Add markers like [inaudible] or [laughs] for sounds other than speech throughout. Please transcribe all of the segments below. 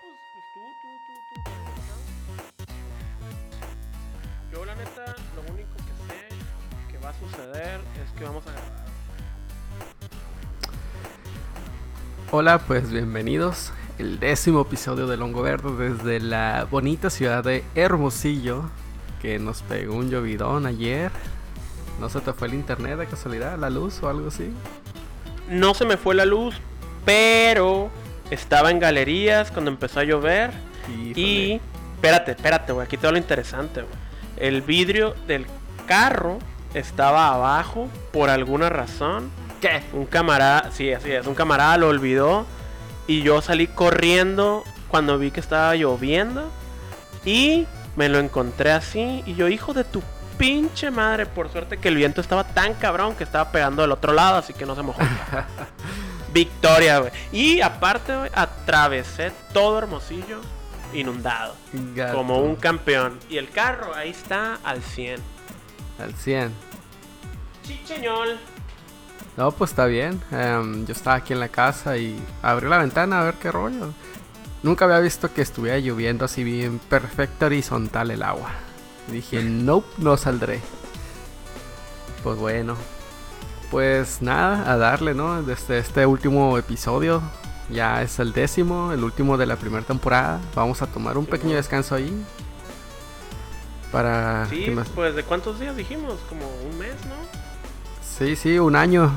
pues, pues tú, tú, tú, tú. Yo la neta, lo único que sé que va a suceder es que vamos a grabar. Hola, pues bienvenidos. El décimo episodio de Longo Verde desde la bonita ciudad de Hermosillo, que nos pegó un llovidón ayer. ¿No se te fue el internet de casualidad, la luz o algo así? No se me fue la luz, pero estaba en galerías cuando empezó a llover. Híjole. Y, espérate, espérate, güey, aquí todo lo interesante, güey. El vidrio del carro estaba abajo por alguna razón. ¿Qué? Un camarada, sí, así es, un camarada lo olvidó y yo salí corriendo cuando vi que estaba lloviendo y me lo encontré así y yo, hijo de tu pinche madre, por suerte que el viento estaba tan cabrón que estaba pegando del otro lado, así que no se mojó. [laughs] Victoria, güey. Y aparte, güey, atravesé todo Hermosillo inundado, Gato. como un campeón. Y el carro ahí está al 100. Al 100. Chicheñol. No, pues está bien. Em, yo estaba aquí en la casa y abrí la ventana a ver qué rollo. Nunca había visto que estuviera lloviendo así bien perfecto horizontal el agua. Y dije, [laughs] nope, no saldré. Pues bueno. Pues nada, a darle, ¿no? Desde este último episodio. Ya es el décimo, el último de la primera temporada. Vamos a tomar un Sí, pequeño descanso ahí. Para... Sí, pues de cuántos días dijimos? Como un mes, ¿no? Sí, sí, un año.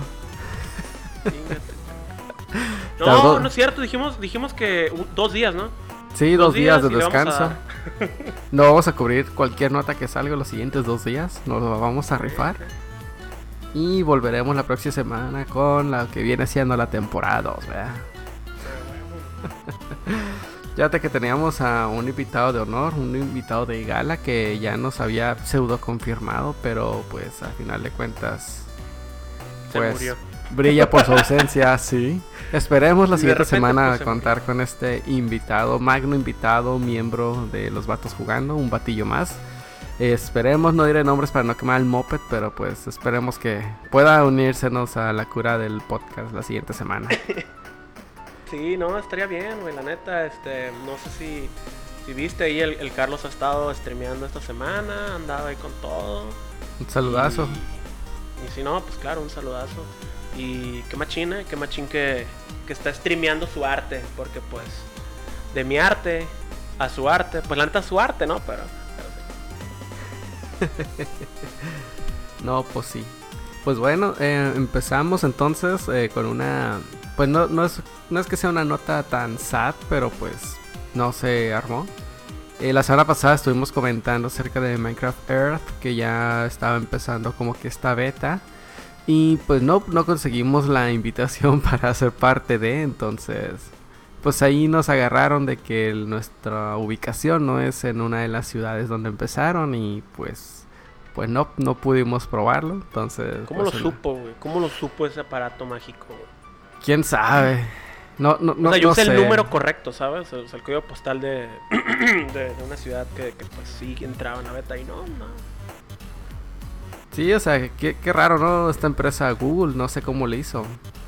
[laughs] Tardó- No, no es cierto, dijimos, dijimos que un- dos días, ¿no? Sí, dos, días, de vamos a descanso. No vamos a cubrir cualquier nota que salga los siguientes dos días. Nos lo vamos a rifar. Y volveremos la próxima semana con la que viene siendo la temporada 2, ¿verdad? [laughs] Fíjate que teníamos a un invitado de honor, un invitado de gala que ya nos había pseudo confirmado, pero pues al final de cuentas Se pues murió. brilla por su [laughs] ausencia, sí. Esperemos la siguiente semana pues, contar con este invitado, magno invitado, miembro de los vatos jugando, un batillo más. Esperemos, no diré nombres para no quemar el moped, pero pues esperemos que pueda unírsenos a la cura del podcast la siguiente semana. [laughs] Sí, no, estaría bien, güey, la neta, este, no sé si, si viste ahí, el, el Carlos ha estado streameando esta semana, ha andado ahí con todo. Un saludazo. Y, y si no, pues claro, un saludazo. Y qué machín, eh, qué machín que, que está streameando su arte, porque pues, de mi arte a su arte, pues la neta es su arte, ¿no? Pero. [laughs] No, pues sí. Pues bueno, eh, empezamos entonces eh, con una... Pues no, no, es, no es que sea una nota tan sad, pero pues no se armó. Eh, la semana pasada estuvimos comentando acerca de Minecraft Earth, que ya estaba empezando como que esta beta. Y pues no, no conseguimos la invitación [laughs] para ser parte de, entonces... Pues ahí nos agarraron de que el- nuestra ubicación no es en una de las ciudades donde empezaron y pues pues no, no pudimos probarlo. Entonces, ¿Cómo lo pues, supo, güey? ¿Cómo lo supo ese aparato mágico? ¿Quién sabe? No, no, no, o sea, yo no usé el sé. número correcto, ¿sabes? O sea, el código postal de, [clears throat] de, de una ciudad que, que, pues sí entraba en la beta y no, no. Sí, o sea, qué, qué raro, ¿no? Esta empresa Google, no sé cómo le hizo.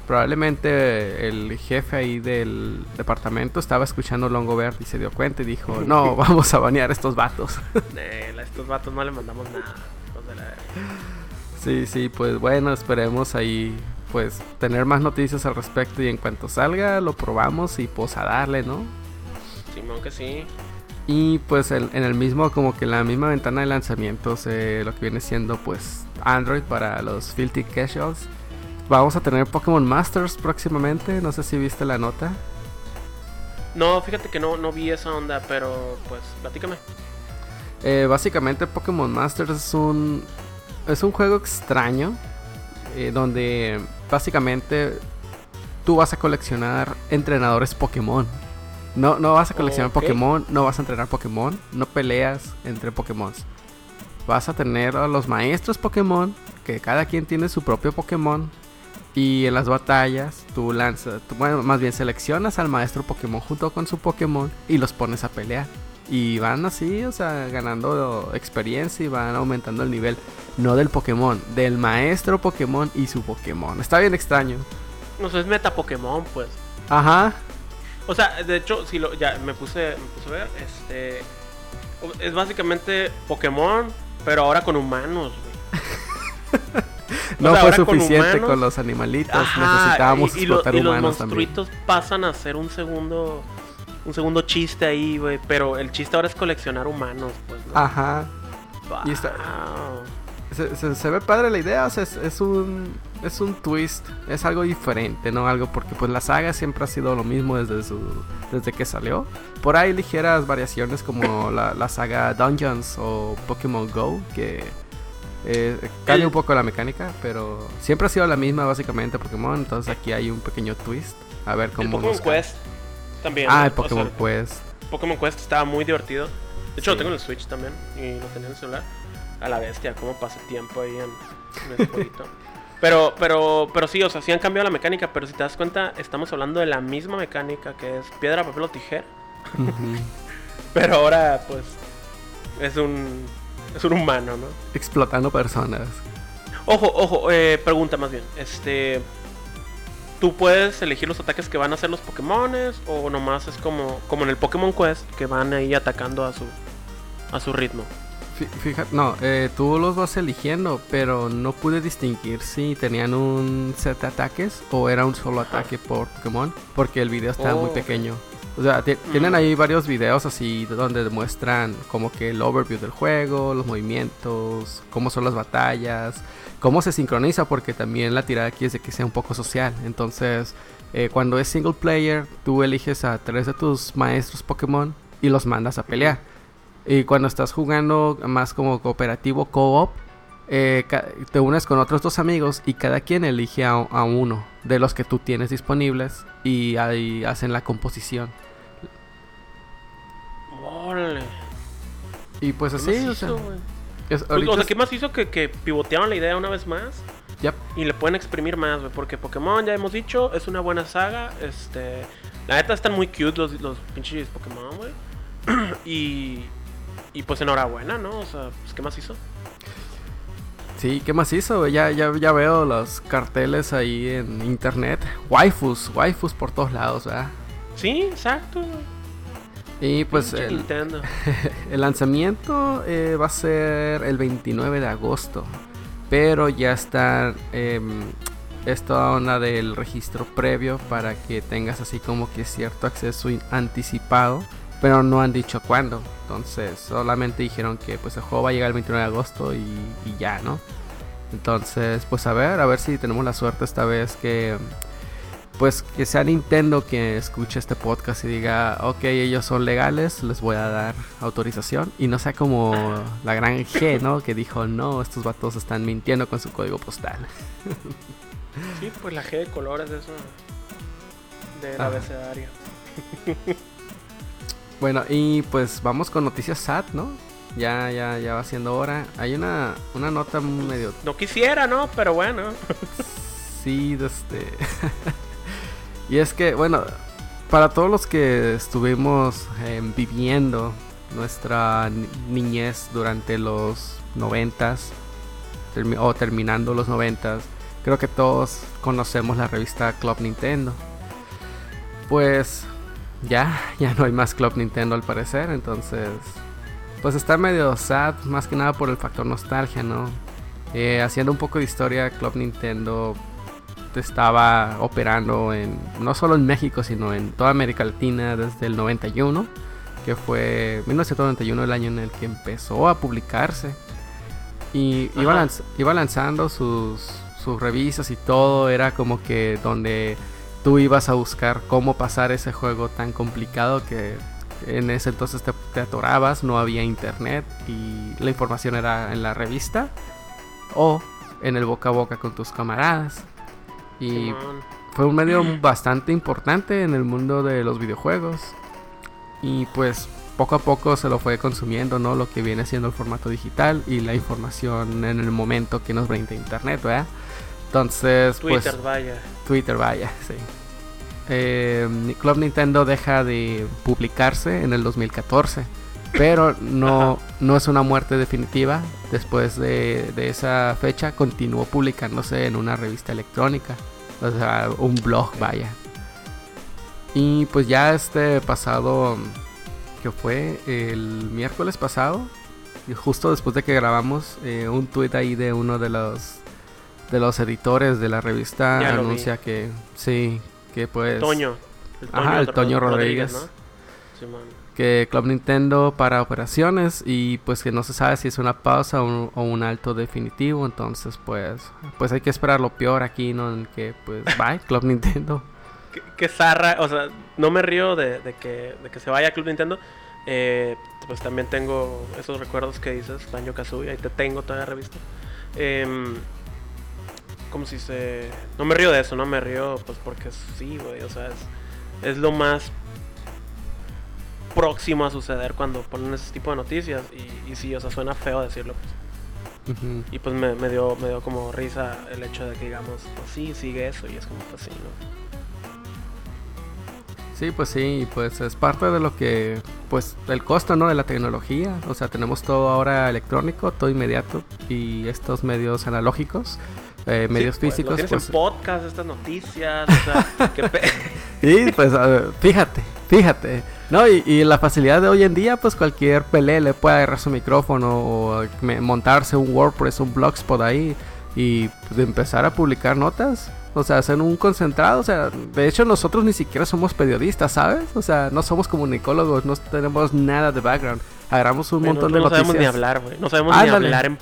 Probablemente el jefe ahí del departamento estaba escuchando Longo Verde y se dio cuenta y dijo, no, [laughs] vamos a banear estos vatos. A estos vatos no le mandamos nada. de la sí, sí, pues bueno, esperemos ahí pues tener más noticias al respecto y en cuanto salga lo probamos y pues a darle, ¿no? Simón que sí. Y pues en el mismo, como que la misma ventana de lanzamientos, eh, lo que viene siendo pues Android para los Filthy Casuals. Vamos a tener Pokémon Masters próximamente, no sé si viste la nota. No, fíjate que no, no vi esa onda, pero pues platícame. Eh, básicamente Pokémon Masters es un, es un juego extraño eh, donde básicamente tú vas a coleccionar entrenadores Pokémon. No, no vas a coleccionar Ok. Pokémon, no vas a entrenar Pokémon, no peleas entre Pokémon. Vas a tener a los maestros Pokémon, que cada quien tiene su propio Pokémon. Y en las batallas tú lanzas, tú- bueno, más bien seleccionas al maestro Pokémon junto con su Pokémon y los pones a pelear. Y van así, o sea, ganando experiencia y van aumentando el nivel. No del Pokémon, del maestro Pokémon y su Pokémon. Está bien extraño. No sé, es meta Pokémon, pues. Ajá. O sea, de hecho, si lo, ya me puse, me puse a ver, este. Es básicamente Pokémon, pero ahora con humanos, güey. [laughs] [laughs] no O sea, fue con suficiente con, humanos. los animalitos. Ajá, Necesitábamos y, y lo- explotar y los humanos también. monstruitos pasan a ser un segundo. Un segundo chiste ahí, güey. Pero el chiste ahora es coleccionar humanos, pues. ¿no? Ajá. y está- Wow. Se, se- se ve padre la idea, o sea, es, es un es un twist, es algo diferente, ¿no? Algo porque pues la saga siempre ha sido lo mismo desde su desde que salió. Por ahí ligeras variaciones como la, la saga Dungeons o Pokémon Go que eh, cambia El- un poco la mecánica, pero siempre ha sido la misma básicamente Pokémon, entonces aquí hay un pequeño twist. A ver El cómo Pokémon nos. Quest también. Ah, el O Pokémon sea, Quest. Pokémon Quest estaba muy divertido. De hecho, Sí. lo tengo en el Switch también. Y lo tenía en el celular. A la bestia, cómo pasa tiempo ahí en, en ese jueguito. [laughs] Pero, pero, pero sí, o sea, sí han cambiado la mecánica. Pero si te das cuenta, estamos hablando de la misma mecánica que es piedra, papel o tijera. [laughs] Pero ahora, pues, es un, es un humano, ¿no? Explotando personas. Ojo, ojo, eh, pregunta más bien. Este. ¿Tú puedes elegir los ataques que van a hacer los Pokémones? ¿O nomás es como, como en el Pokémon Quest que van ahí atacando a su, a su ritmo? Fí- Fíjate, no, eh, tú los vas eligiendo, pero no pude distinguir si tenían un set de ataques o era un solo ataque por Pokémon, porque el video estaba muy pequeño. O sea, ti- tienen ahí varios videos así donde demuestran como que el overview del juego, los movimientos, cómo son las batallas, cómo se sincroniza, porque también la tirada aquí es de que sea un poco social. Entonces, eh, cuando es single player, tú eliges a tres de tus maestros Pokémon y los mandas a pelear. Y cuando estás jugando más como cooperativo co-op, eh, te unes con otros dos amigos y cada quien elige a, a uno de los que tú tienes disponibles y ahí hacen la composición. ¡Órale! Y pues ¿Qué así, más o sea, hizo, es- Pues, o sea, es- ¿qué más hizo que, que pivotearon la idea una vez más? Yep. Y le pueden exprimir más, güey. Porque Pokémon, ya hemos dicho, es una buena saga. Este. La neta están muy cute los, los pinches Pokémon, güey. [clears throat] y. Y pues enhorabuena, ¿no? O sea, pues, ¿qué más hizo? Sí, ¿qué más hizo? güey? Ya, ya, ya veo los carteles ahí en internet. Waifus, waifus por todos lados, ¿verdad? Sí, exacto. Y pues el, [laughs] el lanzamiento eh, va a ser el 29 de agosto. Pero ya está em, esta onda del registro previo para que tengas así como que cierto acceso anticipado. Pero no han dicho cuándo. Entonces solamente dijeron que pues el juego va a llegar el 29 de agosto y, y ya, ¿no? Entonces pues a ver, a ver si tenemos la suerte esta vez que pues que sea Nintendo que escuche este podcast y diga, ok, ellos son legales, les voy a dar autorización. Y no sea como la gran G, ¿no? Que dijo, no, estos vatos están mintiendo con su código postal. Sí, pues la G de colores de eso. Del Ajá. abecedario. [laughs] Bueno, y pues vamos con noticias SAT, ¿no? Ya, ya, ya va siendo hora. Hay una, una nota medio No quisiera, ¿no? Pero bueno. [laughs] Sí, este. [laughs] y es que, bueno, para todos los que estuvimos eh, viviendo nuestra ni- niñez durante los noventas termi- o terminando los noventas, creo que todos conocemos la revista Club Nintendo. Pues ya, ya no hay más Club Nintendo al parecer, entonces, pues está medio sad, más que nada por el factor nostalgia, ¿no? Eh, haciendo un poco de historia, Club Nintendo estaba operando en no solo en México, sino en toda América Latina desde el 91, que fue 1991 el año en el que empezó a publicarse. Y iba, lanz- iba lanzando sus, sus revistas y todo, era como que donde tú ibas a buscar cómo pasar ese juego tan complicado que en ese entonces te, te atorabas, no había internet y la información era en la revista o en el boca a boca con tus camaradas. Y fue un medio bastante importante en el mundo de los videojuegos. Y pues poco a poco se lo fue consumiendo, ¿no? Lo que viene siendo el formato digital y la información en el momento que nos brinda internet, ¿verdad? Entonces, Twitter, pues vaya. Twitter, vaya, sí. Eh, Club Nintendo deja de publicarse en el 2014, pero [laughs] no, no es una muerte definitiva. Después de, de esa fecha continuó publicándose en una revista electrónica, o sea, un blog, vaya. Y pues ya este pasado, que fue el miércoles pasado, justo después de que grabamos, eh, un tweet ahí de uno de los de los editores de la revista anuncia que sí, que pues Toño. El Ajá, el Toño Rodríguez. ¿no? Simón. Que Club Nintendo para operaciones y pues que no se sabe si es una pausa o un, o un alto definitivo, entonces pues pues hay que esperar lo peor aquí, ¿no? En que pues [laughs] bye Club Nintendo. Qué zarra, o sea, no me río de, de que, de que se vaya a Club Nintendo. Eh, pues también tengo esos recuerdos que dices, Banjo Kazooie, ahí te tengo toda la revista. Em, como si se. No me río de eso, no me río, pues porque sí, güey, o sea, es, es lo más próximo a suceder cuando ponen ese tipo de noticias. Y, y sí, o sea, suena feo decirlo. pues. Ujú. Y pues me, me dio, me dio como risa el hecho de que digamos, pues sí, sigue eso. Y es como, pues sí, ¿no? Sí, pues sí, pues es parte de lo que, pues, el costo, ¿no? De la tecnología. O sea, tenemos todo ahora electrónico, todo inmediato y estos medios analógicos, eh, medios Sí, pues, físicos. Lo pues, en podcast, estas noticias, o sea, qué pe- [laughs] Y pues, ver, fíjate, fíjate. No, y, y la facilidad de hoy en día, pues cualquier pelé le puede agarrar su micrófono o me- montarse un WordPress, un Blogspot ahí y pues, empezar a publicar notas. O sea, hacer un concentrado. O sea, de hecho, nosotros ni siquiera somos periodistas, ¿sabes? O sea, no somos comunicólogos, no tenemos nada de background. Agarramos un montón no, de no noticias. sabemos ni hablar, güey. No sabemos ni hablar en,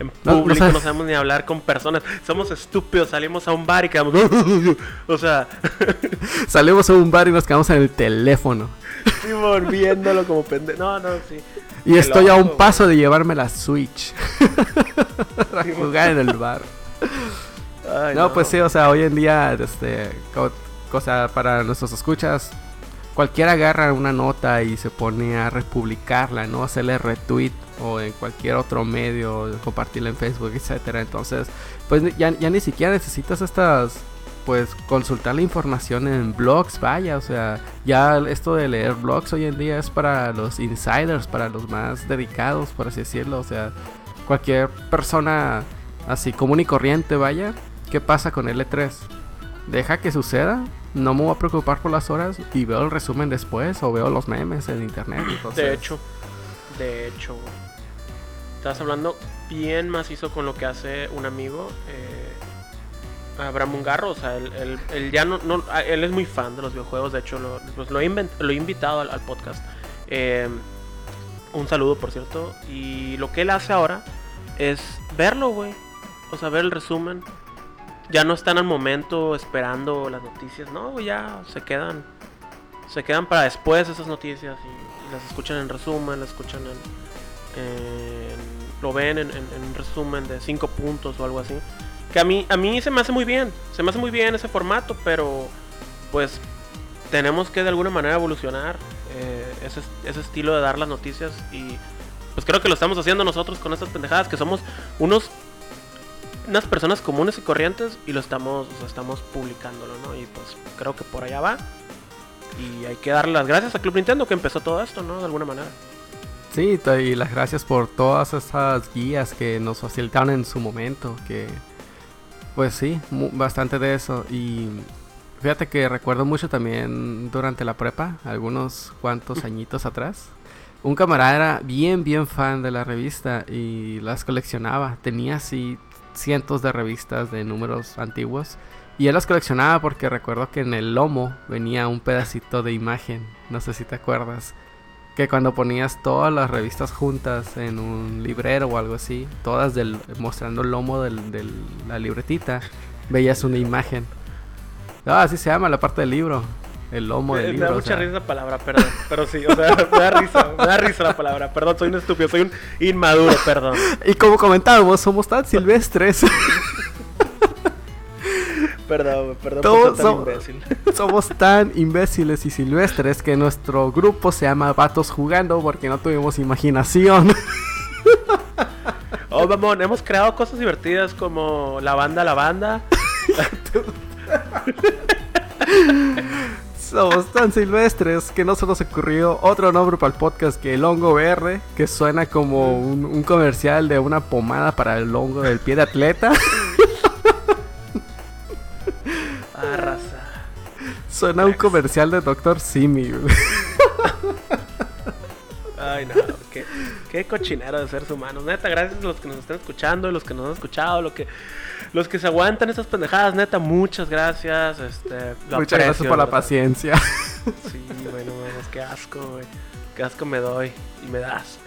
en No- público, no, sabemos ni hablar con personas. Somos estúpidos, salimos a un bar y quedamos. [laughs] o sea, [laughs] Salimos a un bar y nos quedamos en el teléfono. sí, volviéndolo como pendejo. No, no, sí. Y Qué estoy a un paso de llevarme la Switch. [laughs] Para jugar en el bar. Ay, No, pues sí, o sea, hoy en día, este, co- cosa para nuestros escuchas, cualquiera agarra una nota y se pone a republicarla, ¿no? Hacerle retweet o en cualquier otro medio, compartirla en Facebook, etcétera. Entonces, pues ya, ya ni siquiera necesitas estas, pues consultar la información en blogs, vaya, o sea, ya esto de leer blogs hoy en día es para los insiders, para los más dedicados, por así decirlo, o sea, cualquier persona así común y corriente, vaya, ¿qué pasa con el E3? Deja que suceda, no me voy a preocupar por las horas y veo el resumen después o veo los memes en internet. entonces- De hecho, de hecho, güey. Estás hablando bien macizo con lo que hace un amigo, eh, Abraham Mungarro. O sea, él, él- él ya no, no- ah, él es muy fan de los videojuegos. De hecho, lo, pues lo, he, lo invitado al, podcast. Eh, un saludo, por cierto. Y lo que él hace ahora es verlo, güey. O sea, ver el resumen. Ya no están al momento esperando las noticias. No, ya se quedan se quedan para después esas noticias y, las escuchan en resumen, las escuchan en, en- lo ven en, en- en un resumen de 5 puntos o algo así. Que a mí, a mí se me hace muy bien, se me hace muy bien ese formato, pero pues tenemos que de alguna manera evolucionar eh, ese, ese estilo de dar las noticias y pues creo que lo estamos haciendo nosotros con estas pendejadas, que somos unos unas personas comunes y corrientes y lo estamos, o sea, estamos publicándolo, ¿no? Y pues creo que por allá va. Y hay que darle las gracias a Club Nintendo que empezó todo esto, ¿no? De alguna manera. Sí, y las gracias por todas esas guías que nos facilitaron en su momento, que pues sí, bastante de eso. Y fíjate que recuerdo mucho también durante la prepa, algunos cuantos [laughs] añitos atrás. Un camarada era bien, bien fan de la revista y las coleccionaba. Tenía así cientos de revistas de números antiguos. Y él las coleccionaba porque recuerdo que en el lomo venía un pedacito de imagen. No sé si te acuerdas. Que cuando ponías todas las revistas juntas en un librero o algo así, todas del, mostrando el lomo de la libretita, veías una imagen. Ah, así se llama la parte del libro. El lomo Me, del me libro. da o mucha sea. risa la palabra, perdón. Pero sí, o sea, [laughs] me da risa, me da risa la palabra. Perdón, soy un estúpido, soy un inmaduro, perdón. [laughs] Y como comentábamos, somos tan silvestres. [laughs] Perdón, perdón Todos por ser tan somos- imbécil. [laughs] somos tan imbéciles y silvestres que nuestro grupo se llama Vatos Jugando porque no tuvimos imaginación. Oh, mamón, hemos creado cosas divertidas como la banda La Banda. [laughs] Somos tan silvestres que no se nos ocurrió otro nombre para el podcast que el hongo verde, que suena como un, un comercial de una pomada para el hongo del pie de atleta. [laughs] Suena un comercial de Doctor Simi, güey. Ay, no, qué, qué cochinero de seres humanos. Neta, gracias a los que nos están escuchando y los que nos han escuchado, lo que, los que se aguantan estas pendejadas, neta, muchas gracias. Este, lo Muchas gracias por la paciencia. Sí, bueno, bueno, qué asco, güey. Qué asco me doy y me das.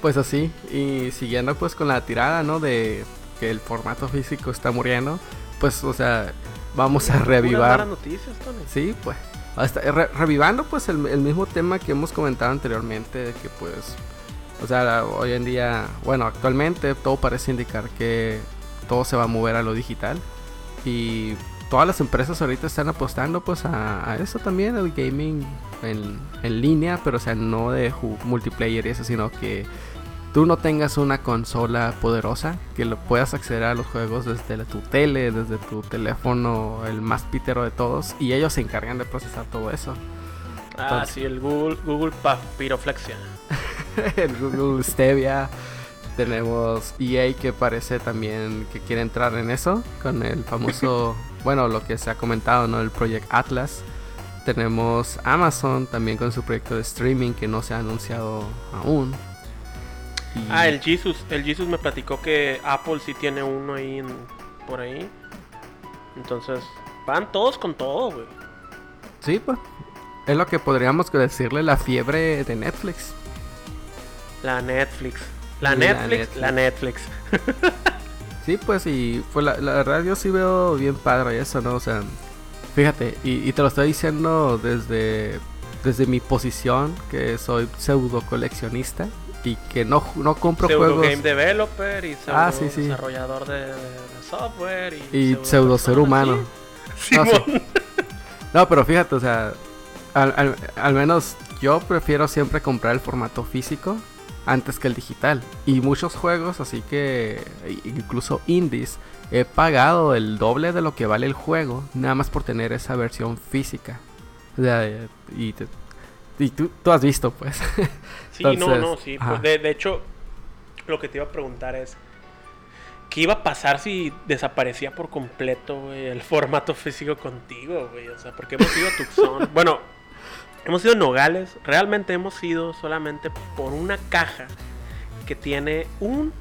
Pues así, y siguiendo pues con la tirada, ¿no? De que el formato físico está muriendo, pues, o sea, vamos a reavivar. noticias, Tony. Sí, pues. Hasta, re- revivando pues el, el mismo tema que hemos comentado anteriormente, de que pues, o sea, hoy en día, bueno, actualmente todo parece indicar que todo se va a mover a lo digital y todas las empresas ahorita están apostando pues a, a eso también, el gaming en, en línea, pero o sea, no de multiplayer y eso, sino que tú no tengas una consola poderosa, que lo puedas acceder a los juegos desde tu tele, desde tu teléfono, el más pítero de todos, y ellos se encargan de procesar todo eso. Ah, Entonces- sí, el Google, Google Papiroflexia. [laughs] el Google Stevia. Tenemos EA que parece también que quiere entrar en eso con el famoso, [laughs] bueno, lo que se ha comentado, ¿no? El Project Atlas. Tenemos Amazon también con su proyecto de streaming que no se ha anunciado aún. Y- Ah, el Jesus. El Jesus me platicó que Apple sí tiene uno ahí en- por ahí. Entonces, van todos con todo, güey. Sí, pues. Es lo que podríamos decirle la fiebre de Netflix. La Netflix. La La Netflix, la Netflix. [laughs] Sí, pues, y pues la, la verdad yo sí veo bien padre eso, ¿no? O sea, fíjate, y, y te lo estoy diciendo desde, desde mi posición, que soy pseudo coleccionista y que no, no compro Pseudo juegos game developer y pseudo Ah, sí, sí. desarrollador de, software. Y, y pseudo ser humano. ¿sí? [laughs] No, sí. Simón. No, pero fíjate, o sea, al, al- al menos yo prefiero siempre comprar el formato físico antes que el digital. Y muchos juegos, así que incluso indies, he pagado el doble de lo que vale el juego, nada más por tener esa versión física. O sea, y, te- y tú, tú has visto, pues. [laughs] Sí, no, Entonces, no, sí. Pues de, de hecho, lo que te iba a preguntar es: ¿qué iba a pasar si desaparecía por completo, güey, el [laughs] formato físico contigo, güey? O sea, porque hemos ido a Tucson. [laughs] bueno, hemos ido a Nogales. Realmente hemos ido solamente por una caja que tiene un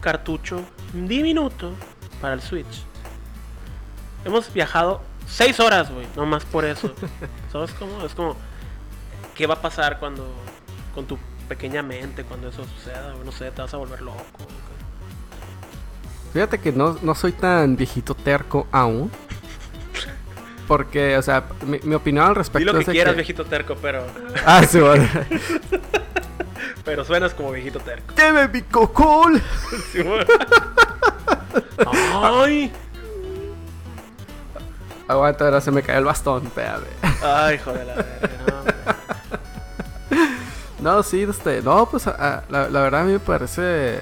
cartucho diminuto para el Switch. Hemos viajado seis horas, güey, nomás por eso. [laughs] ¿Sabes cómo? Es como, ¿qué va a pasar cuando con tu pequeña mente cuando eso suceda? No sé, te vas a volver loco. Fíjate que no, no soy tan viejito terco aún. Porque, o sea, mi, mi opinión al respecto lo que es quieras, que- viejito terco, pero, Ah, sí, bueno. [laughs] pero suenas como viejito terco. ¡Deme mi cocol! [laughs] Sí, güey. ¡Ay! Aguanta, ahora se me cayó el bastón, espérame. Ay, joder, la verga, no. No, sí, este, no, pues a- la, la verdad a mí me parece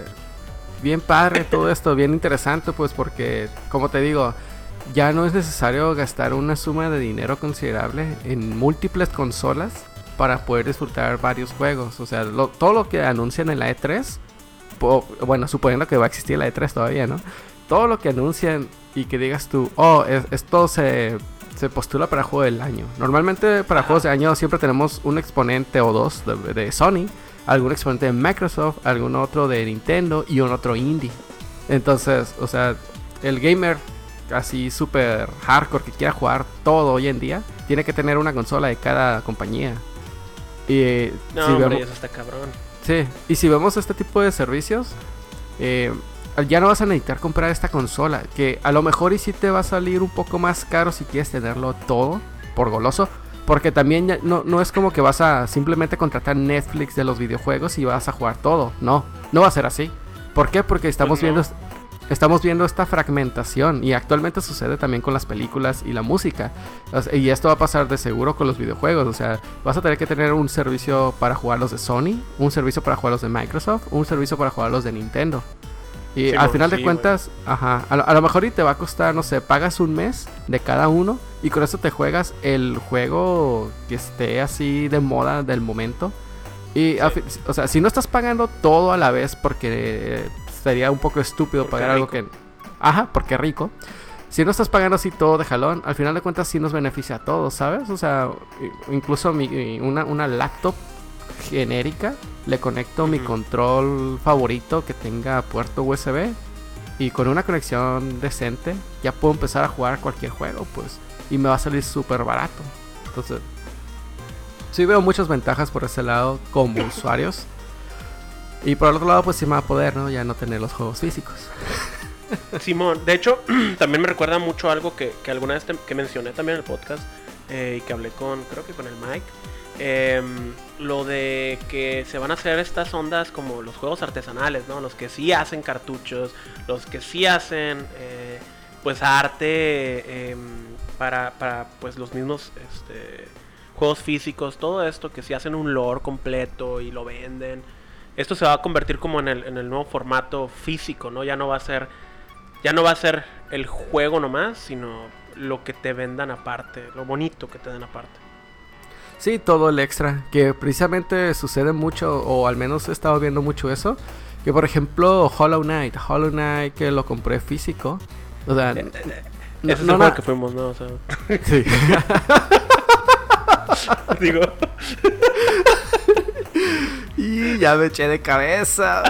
bien padre todo [laughs] esto, bien interesante, pues porque, como te digo, ya no es necesario gastar una suma de dinero considerable en múltiples consolas para poder disfrutar varios juegos. O sea, lo- todo lo que anuncian en la E3, po- bueno, suponiendo que va a existir la E3 todavía, ¿no? Todo lo que anuncian y que digas tú, oh, es- esto se, se postula para juego del año. Normalmente para juegos de año siempre tenemos un exponente o dos de, de Sony, algún exponente de Microsoft, algún otro de Nintendo y un otro indie. Entonces, o sea, el gamer así súper hardcore que quiera jugar todo hoy en día, tiene que tener una consola de cada compañía. Y No, si hombre, vemos- eso está cabrón. Sí, y si vemos este tipo de servicios, eh, ya no vas a necesitar comprar esta consola, que a lo mejor y sí te va a salir un poco más caro si quieres tenerlo todo por goloso, porque también ya no, no es como que vas a simplemente contratar Netflix de los videojuegos y vas a jugar todo, no, no va a ser así. ¿Por qué? Porque estamos Pues no. viendo estamos viendo esta fragmentación y actualmente sucede también con las películas y la música. O sea, y esto va a pasar de seguro con los videojuegos. O sea, vas a tener que tener un servicio para jugar los de Sony, un servicio para jugar los de Microsoft, un servicio para jugar los de Nintendo. Y Sí, al final de cuentas, ajá, a lo, a lo mejor y te va a costar, no sé, pagas un mes de cada uno y con eso te juegas el juego que esté así de moda del momento. Y, Sí. o sea, si no estás pagando todo a la vez porque eh, sería un poco estúpido Porque pagar algo que... Ajá, porque rico. si no estás pagando así todo de jalón, al final de cuentas sí nos beneficia a todos, ¿sabes? O sea, incluso mi, una, una laptop genérica, le conecto mi control favorito que tenga puerto USB y con una conexión decente ya puedo empezar a jugar cualquier juego, pues, y me va a salir súper barato. Entonces, sí veo muchas ventajas por ese lado como [laughs] usuarios. Y por el otro lado, pues sí me va a poder, ¿no? Ya no tener los juegos físicos. Simón, de hecho, [clears throat] también me recuerda mucho algo que, alguna vez que mencioné también en el podcast eh, y que hablé con, creo que con el Mike. Em, lo de que se van a hacer estas ondas como los juegos artesanales, ¿no? Los que sí hacen cartuchos, los que sí hacen eh, pues arte em, para, pues los mismos este, juegos físicos, todo esto que sí hacen un lore completo y lo venden. Esto se va a convertir como en el, en el nuevo formato físico, ¿no? Ya no va a ser ya no va a ser el juego nomás, sino lo que te vendan aparte, lo bonito que te den aparte. Sí, todo el extra, que precisamente sucede mucho, o al menos he estado viendo mucho eso, que por ejemplo Hollow Knight, Hollow Knight que lo compré físico, o sea... Eh, eh, no, es el que fuimos, ¿no? O sea... Sí. [laughs] Digo... [laughs] y ya me eché de cabeza.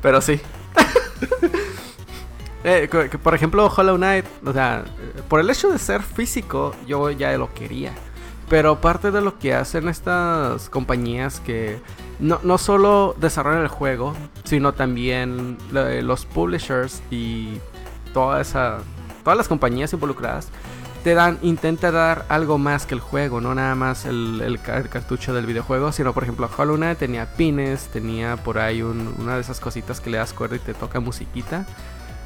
Pero sí, [laughs] eh, que, por ejemplo, Hollow Knight, o sea, por el hecho de ser físico, yo ya lo quería. Pero parte de lo que hacen estas compañías que no, no solo desarrollan el juego, sino también los publishers y toda esa, todas las compañías involucradas te dan, intenta dar algo más que el juego, no nada más el, cartucho del videojuego, sino por ejemplo Hollow Knight tenía pines, tenía por ahí una de esas cositas que le das cuerda y te toca musiquita.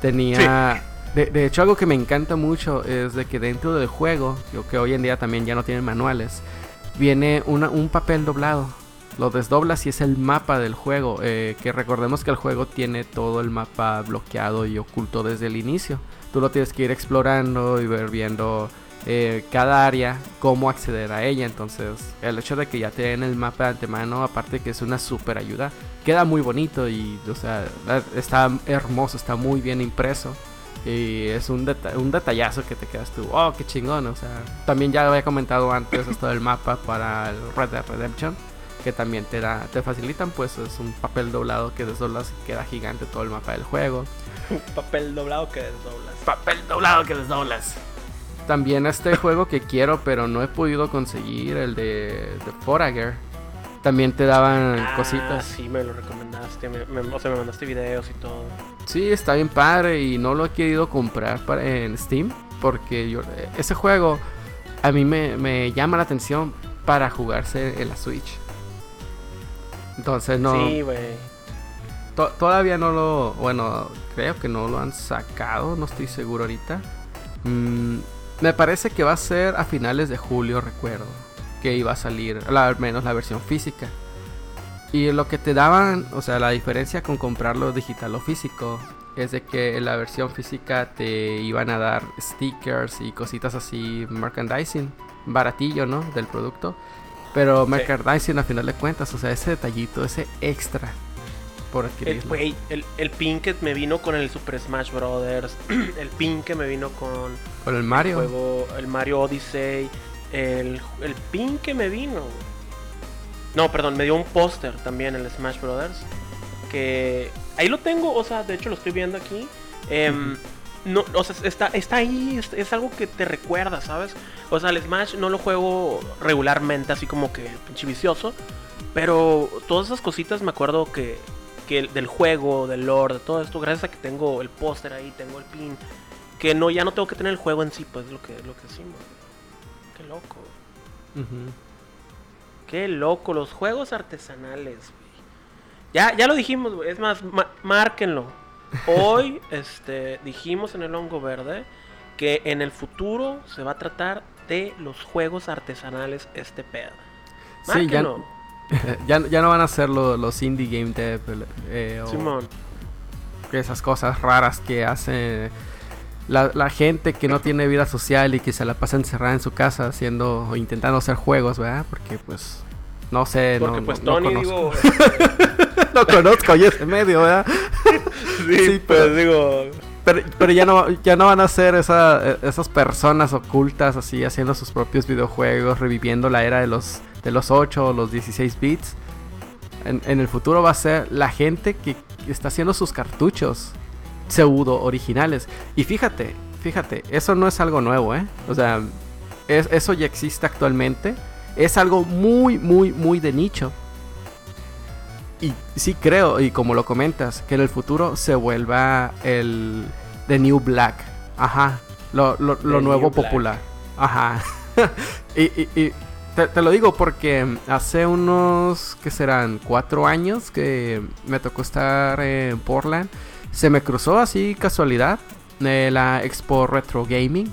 Tenía... De, hecho, algo que me encanta mucho es de que dentro del juego, que hoy en día también ya no tienen manuales, viene un papel doblado. Lo desdoblas y es el mapa del juego. Eh, que recordemos que el juego tiene todo el mapa bloqueado y oculto desde el inicio. Tú lo tienes que ir explorando y ver viendo eh, cada área, cómo acceder a ella. Entonces, el hecho de que ya te den el mapa de antemano, aparte que es una super ayuda, queda muy bonito y, o sea, está hermoso, está muy bien impreso. Y es un, un detallazo que te quedas tú, oh, qué chingón. O sea, también ya había comentado antes esto del mapa para el Red Dead Redemption, que también te, da, te facilitan, pues es un papel doblado que desdoblas y queda gigante todo el mapa del juego. [laughs] papel doblado que desdoblas. Papel doblado que desdoblas. También este juego que quiero, pero no he podido conseguir, el de, de Forager. También te daban ah, cositas. Sí, me lo recomendaste. o sea, me mandaste videos y todo. Sí, está bien padre y no lo he querido comprar para, en Steam. Porque yo, ese juego a mí me, me llama la atención para jugarse en la Switch. Entonces no. Sí, güey. todavía no lo. Bueno, creo que no lo han sacado. No estoy seguro ahorita. Mmm me parece que va a ser a finales de julio, recuerdo. Que iba a salir, al menos la versión física. Y lo que te daban, o sea, la diferencia con comprarlo digital o físico, es de que en la versión física te iban a dar stickers y cositas así, merchandising, baratillo, ¿no? Del producto. Pero merchandising a final de cuentas, o sea, ese detallito, ese extra el, el, pin que me vino con el Super Smash Brothers, [clears throat] el pin que me vino con... Con el Mario. El, Mario Odyssey, el, el pin que me vino. No, perdón, me dio un póster también el Smash Brothers. Que ahí lo tengo, o sea, de hecho lo estoy viendo aquí. Em, no, o sea, está, está ahí, es, algo que te recuerda, ¿sabes? O sea, el Smash no lo juego regularmente, así como que pinche vicioso. Pero todas esas cositas me acuerdo que que del juego, del lore, de todo esto, gracias a que tengo el póster ahí, tengo el pin, que no ya no tengo que tener el juego en sí, pues lo que lo que decimos. Qué loco. Qué loco los juegos artesanales, Ya ya lo dijimos, es más márquenlo. [laughs] Hoy este dijimos en el hongo verde que en el futuro se va a tratar de los juegos artesanales este pedo. Márquenlo. [laughs] ya, ya no van a ser los indie game dev eh, esas cosas raras que hace la, gente que no tiene vida social y que se la pasa encerrada en su casa haciendo o intentando hacer juegos, ¿verdad? Porque pues no sé, Porque no, pues Tony digo [laughs] no conozco yo ese medio, ¿verdad? [laughs] sí, pues digo pero, pero ya, no, ya no van a ser esa, esas personas ocultas así haciendo sus propios videojuegos, reviviendo la era de los, de los 8 o los 16 bits. En, en el futuro va a ser la gente que está haciendo sus cartuchos pseudo originales. Y fíjate, fíjate, eso no es algo nuevo, ¿eh? O sea, es, eso ya existe actualmente. Es algo muy, muy, muy de nicho. Y sí creo, y como lo comentas, que en el futuro se vuelva el The New Black. Ajá. Lo, lo, lo nuevo popular. Ajá. [laughs] y, y, y te, te, lo digo porque hace unos, ¿qué serán? Cuatro años que me tocó estar en Portland. Se me cruzó así casualidad eh, la Expo Retro Gaming.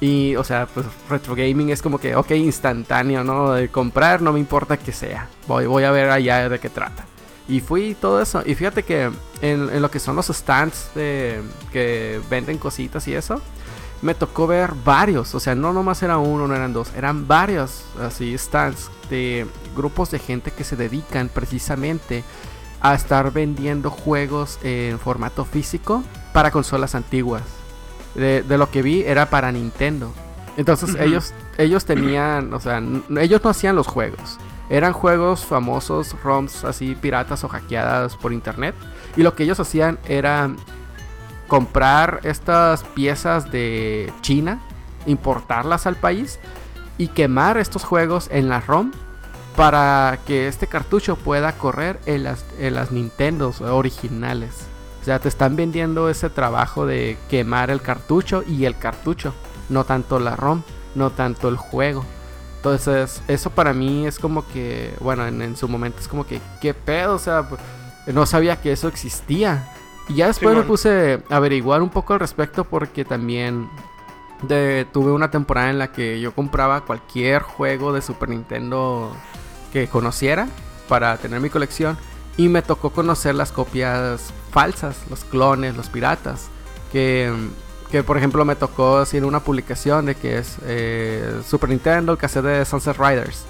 Y, o sea, pues retro gaming es como que, ok, instantáneo, ¿no? De comprar, no me importa que sea. Voy, voy a ver allá de qué trata. Y fui todo eso. Y fíjate que en, en lo que son los stands de, que venden cositas y eso, me tocó ver varios. O sea, no nomás era uno, no eran dos, eran varios así stands de grupos de gente que se dedican precisamente a estar vendiendo juegos en formato físico para consolas antiguas de, de, lo que vi era para Nintendo. Entonces uh -huh. ellos, ellos tenían, o sea, ellos no hacían los juegos. Eran juegos famosos, ROMs así piratas o hackeadas por internet. Y lo que ellos hacían era comprar estas piezas de China, importarlas al país y quemar estos juegos en la ROM para que este cartucho pueda correr en las, en las Nintendos originales. O sea, te están vendiendo ese trabajo de quemar el cartucho y el cartucho, no tanto la ROM, no tanto el juego. Entonces, eso para mí es como que, bueno, en, en su momento es como que, ¿qué pedo? O sea, no sabía que eso existía. Y ya después sí, me puse a averiguar un poco al respecto porque también de, tuve una temporada en la que yo compraba cualquier juego de Super Nintendo que conociera para tener mi colección. Y me tocó conocer las copias falsas, los clones, los piratas. Que, que por ejemplo me tocó en una publicación de que es eh, Super Nintendo, el cassette de Sunset Riders.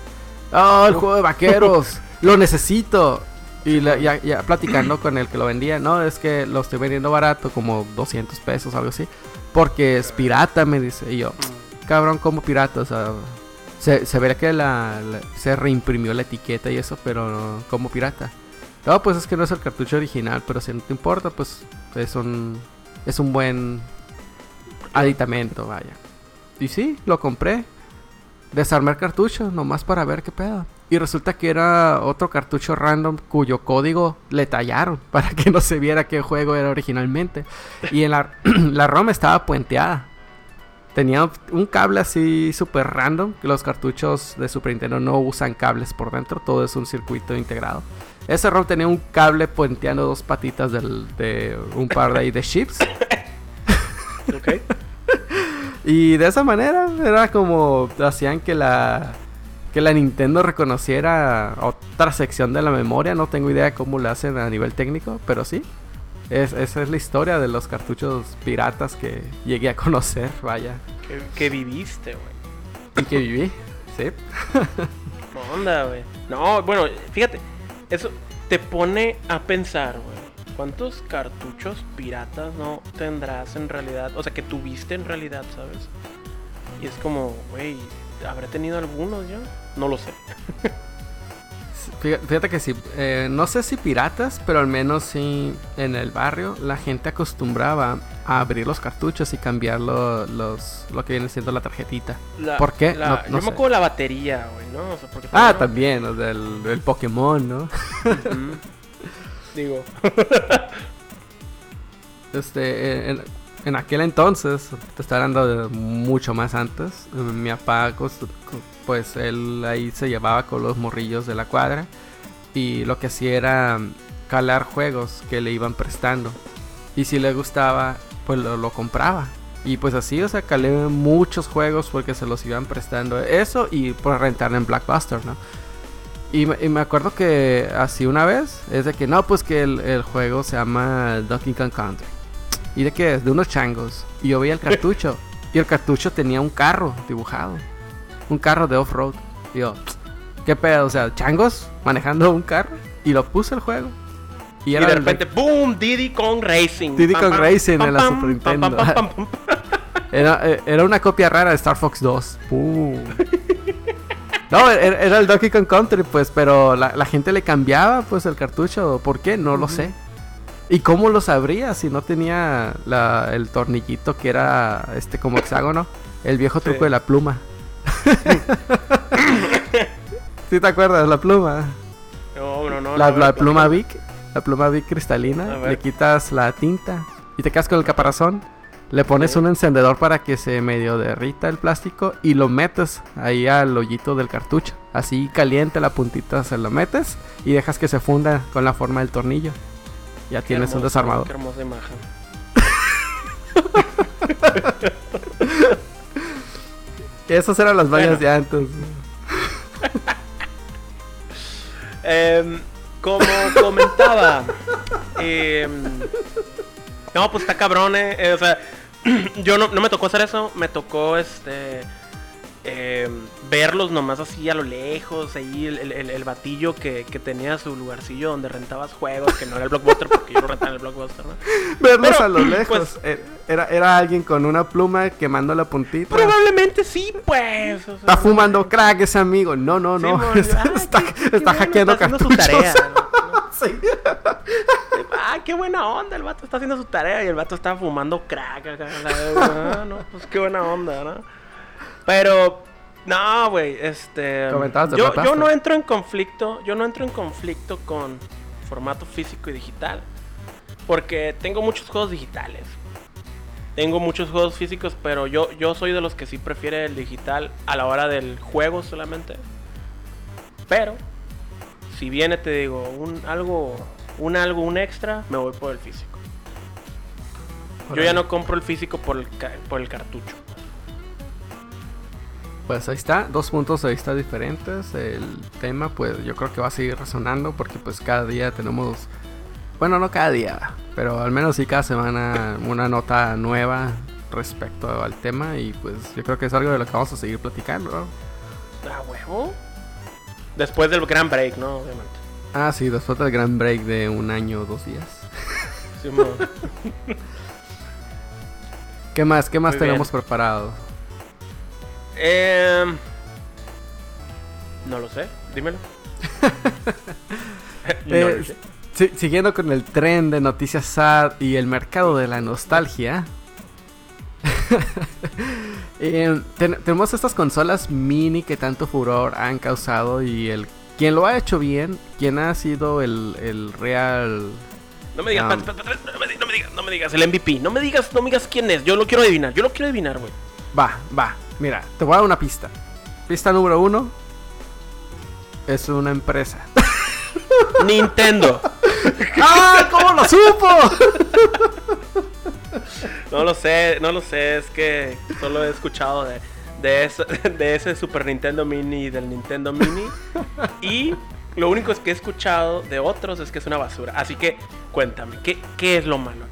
Oh, el juego de vaqueros, [laughs] lo necesito. Y la, ya, ya, platicando con el que lo vendía, no, es que lo estoy vendiendo barato, como 200 pesos, algo así. Porque es pirata, me dice. Y yo, cabrón, como pirata, o sea, se, se ve que la, se reimprimió la etiqueta y eso, pero como pirata. No, pues es que no es el cartucho original, pero si no te importa, pues es un, es un buen aditamento, vaya. Y sí, lo compré. Desarmé el cartucho, nomás para ver qué pedo. Y resulta que era otro cartucho random cuyo código le tallaron [laughs] para que no se viera qué juego era originalmente. Y en la, [clears throat] la ROM estaba puenteada. Tenía un cable así súper random. Que los cartuchos de Super Nintendo no usan cables por dentro, todo es un circuito integrado. Ese ROM tenía un cable puenteando dos patitas del, de un par de, ahí de chips. [laughs] Ok. y de esa manera era como hacían que la que la Nintendo reconociera otra sección de la memoria. No tengo idea cómo lo hacen a nivel técnico, pero sí. Es, esa es la historia de los cartuchos piratas que llegué a conocer, vaya. Que, que viviste, güey. Y que viví, sí. onda, güey? No, bueno, fíjate, eso te pone a pensar, güey. ¿Cuántos cartuchos piratas no tendrás en realidad? O sea, que tuviste en realidad, ¿sabes? Y es como, güey, ¿habré tenido algunos yo? No lo sé. [laughs] Fíjate que sí, eh, no sé si piratas, pero al menos sí en el barrio la gente acostumbraba a abrir los cartuchos y cambiar lo, los, lo que viene siendo la tarjetita. La, ¿Por qué? La, no, no yo sé. me acuerdo la batería, güey, ¿no? O sea, porque ah, no... también, los del, del Pokémon, ¿no? Uh [laughs] -huh. Digo. este, en, en, aquel entonces, te está hablando de mucho más antes, mi papá, pues él ahí se llevaba con los morrillos de la cuadra y lo que hacía era calar juegos que le iban prestando. Y si le gustaba, pues lo, compraba. Y pues así, o sea, calé muchos juegos porque se los iban prestando. Eso y por rentar en Blackbuster, ¿no? Y, y, me acuerdo que así una vez es de que no, pues que el, el, juego se llama Donkey Kong Country. ¿Y de qué es? De unos changos. Y yo veía el cartucho. y el cartucho tenía un carro dibujado. Un carro de off-road. Y yo, ¿qué pedo? O sea, changos manejando un carro. Y lo puse el juego. Y, de el repente, ¡boom! Diddy Kong Racing. Diddy Kong Racing pam, en la pam, Super Nintendo. pam. Era, eh, era una copia rara de Star Fox 2. ¡Pum! No, era, el Donkey Kong Country, pues, pero la, la gente le cambiaba, pues, el cartucho. ¿Por qué? No lo sé. ¿Y cómo lo sabría si no tenía la- el tornillito que era, este, como hexágono? El viejo Sí. truco de la pluma. [laughs] ¿Sí te acuerdas? La pluma. No, no, no. La, no, la no, pluma. Vic, la pluma Vic cristalina, le quitas la tinta y te quedas con el caparazón. Le pones Sí. un encendedor para que se medio derrita el plástico y lo metes ahí al hoyito del cartucho. Así caliente la puntita se lo metes y dejas que se funda con la forma del tornillo. Ya Qué tienes un hermoso, desarmador. Qué hermosa imagen. [laughs] Esas eran las vallas Bueno. de antes. Em, como comentaba, em, no, pues está cabrón, eh, eh, o sea, [clears throat] yo no, no me tocó hacer eso, me tocó este em, verlos nomás así a lo lejos, ahí el, el- batillo que, que tenía su lugarcillo donde rentabas juegos, que no era el blockbuster, porque yo no rentaba en el blockbuster, ¿no? Verlos Pero, a lo lejos. pues- Eh, era, era alguien con una pluma quemando la puntita. Probablemente sí, pues. o sea, Está fumando crack ese amigo. No, no, no. [laughs] Está, ay, está, qué- qué está bueno, hackeando está haciendo cartuchos. su tarea. ¿no? [laughs] Sí. [laughs] Ah, qué buena onda, el vato está haciendo su tarea y el vato está fumando crack ah, no, pues qué buena onda, ¿no? Pero, no, güey, este... Yo, yo no entro en conflicto, yo no entro en conflicto con formato físico y digital. Porque tengo muchos juegos digitales. Tengo muchos juegos físicos, pero yo, yo soy de los que sí prefiere el digital a la hora del juego solamente. Pero, si viene, te digo, un algo, un algo, un extra, me voy por el físico. Yo ya no compro el físico por el, por el cartucho. Pues ahí está, dos puntos de vista diferentes. El tema, pues yo creo que va a seguir resonando porque pues cada día tenemos, bueno, no cada día, pero al menos sí cada semana una nota nueva respecto al tema y pues yo creo que es algo de lo que vamos a seguir platicando. ¿no? ¿A huevo? Después del gran break, ¿no? Obviamente. Ah, sí, después del gran break de un año o dos días. Simón. [laughs] ¿Qué más? ¿Qué más Muy tenemos bien. preparado? Em, no lo sé, dímelo. [laughs] No Eh, lo sé. si- siguiendo con el tren de noticias sad y el mercado de la nostalgia. [laughs] eh, ten- tenemos estas consolas mini que tanto furor han causado y el quien lo ha hecho bien, quien ha sido el, el real... No me digas, no me digas, no me digas, el MVP. No me digas, no me digas quién es. Yo lo quiero adivinar, yo lo quiero adivinar, güey. Va, va, mira, te voy a dar una pista. Pista número uno. Es una empresa. [laughs] Nintendo. [laughs] ¡Ah! ¿Cómo lo supo? No lo sé, no lo sé, es que solo he escuchado de, de, eso- [laughs] de ese Super Nintendo Mini y del Nintendo Mini. Y lo único es que he escuchado de otros es que es una basura. Así que cuéntame, ¿qué, qué es lo malo?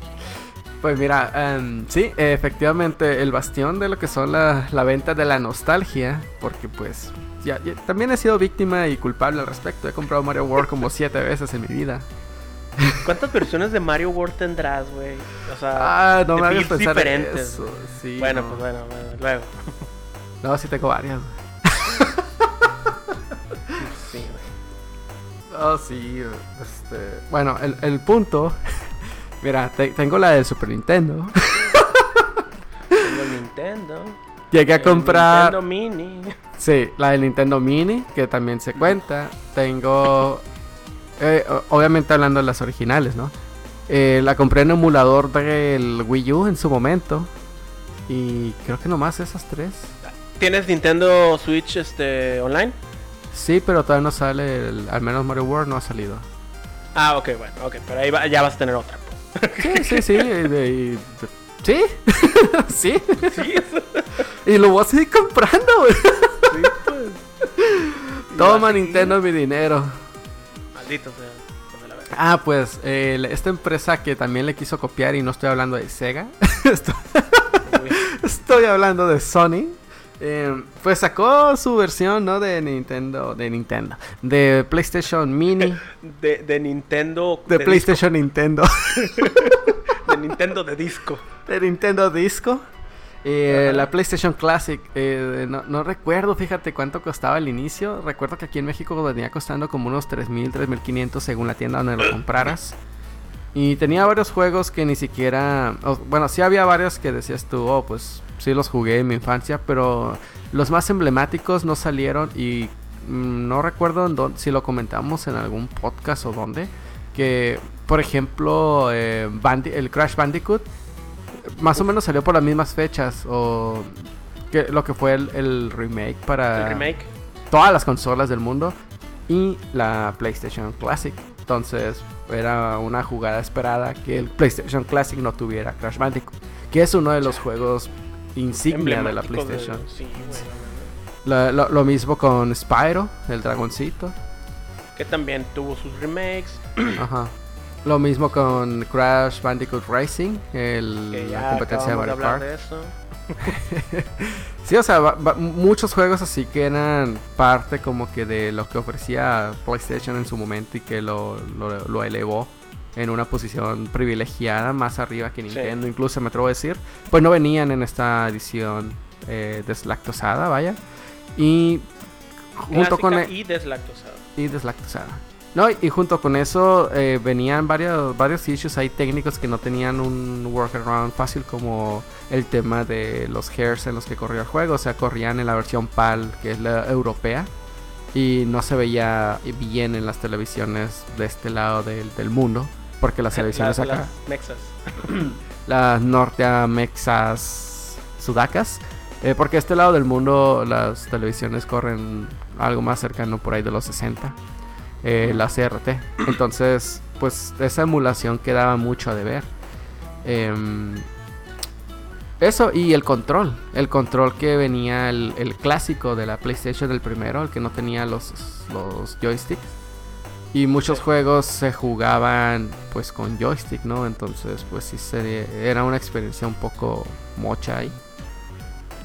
Pues mira, em, sí, efectivamente, el bastión de lo que son la, la venta de la nostalgia, porque pues ya, ya- también he sido víctima y culpable al respecto. He comprado Mario World como [laughs] siete veces en mi vida. ¿Cuántas versiones de Mario World tendrás, güey? O sea, Ah, no me hagas pensar diferentes. eso. Sí, bueno, no. pues bueno, bueno, luego. No, sí tengo varias. [laughs] Sí, güey. Oh, sí, este... Bueno, el, el punto... Mira, te- tengo la del Super Nintendo. Tengo el Nintendo. Llegué a comprar... Nintendo Mini. Sí, la del Nintendo Mini, que también se cuenta. Tengo. eh, obviamente hablando de las originales, ¿no? Eh, la compré en emulador del Wii U en su momento. Y creo que nomás esas tres. ¿Tienes Nintendo Switch este online? Sí, pero todavía no sale. el- al menos Mario World no ha salido. Ah, ok, bueno, ok, pero ahí va- ya vas a tener otra. Sí, sí, sí. y sí, [laughs] sí. Sí. Y lo voy a seguir comprando, güey. Sí, pues. Toma Así. Nintendo mi dinero. Maldito sea. Ah, pues eh, esta empresa que también le quiso copiar y no estoy hablando de Sega. [laughs] estoy hablando de Sony. Eh, pues sacó su versión, ¿no? De Nintendo, de Nintendo, de PlayStation Mini. [laughs] De, de Nintendo. De, PlayStation Nintendo. [laughs] de Nintendo de disco. De Nintendo Disco. Eh, la PlayStation Classic, eh, no, no, recuerdo, fíjate cuánto costaba al inicio. Recuerdo que aquí en México venía costando como unos 3.000, 3.500 según la tienda donde lo compraras. Y tenía varios juegos que ni siquiera... bueno, sí había varios que decías tú, oh, pues sí los jugué en mi infancia, pero los más emblemáticos no salieron y mm, no recuerdo en si lo comentamos en algún podcast o dónde. Que, por ejemplo, eh, el Crash Bandicoot más o menos salió por las mismas fechas o que lo que fue el, remake para remake? todas las consolas del mundo y la PlayStation Classic. Entonces era una jugada esperada que el PlayStation Classic no tuviera Crash Bandicoot, que es uno de los juegos insignia de la PlayStation. lo, mismo con Spyro, el dragoncito. Que también tuvo sus remakes. [clears throat] Ajá. Lo mismo con Crash Bandicoot Racing, el, la competencia de Mario Kart. [laughs] sí, o sea, muchos juegos así que eran parte como que de lo que ofrecía PlayStation en su momento y que lo, lo, elevó en una posición privilegiada más arriba que Nintendo, incluso me atrevo a decir, pues no venían en esta edición eh, deslactosada, vaya. Y junto con... E y deslactosada. Y deslactosada. No, y junto con eso eh, venían varios, varios issues ahí técnicos que no tenían un workaround fácil como el tema de los hairs en los que corría el juego. O sea, corrían en la versión PAL, que es la europea, y no se veía bien en las televisiones de este lado del, mundo, porque las [laughs] televisiones acá... Las mexas. [clears throat] las norteamexas sudacas. Eh, porque este lado del mundo las televisiones corren algo más cercano por ahí de los 60 eh, la CRT. [clears throat] Entonces, pues esa emulación quedaba mucho a deber. Em, eso y el control. El control que venía el, clásico de la PlayStation del primero, el que no tenía los, los joysticks. Y muchos juegos se jugaban pues con joystick, ¿no? Entonces pues sí era una experiencia un poco mocha ahí.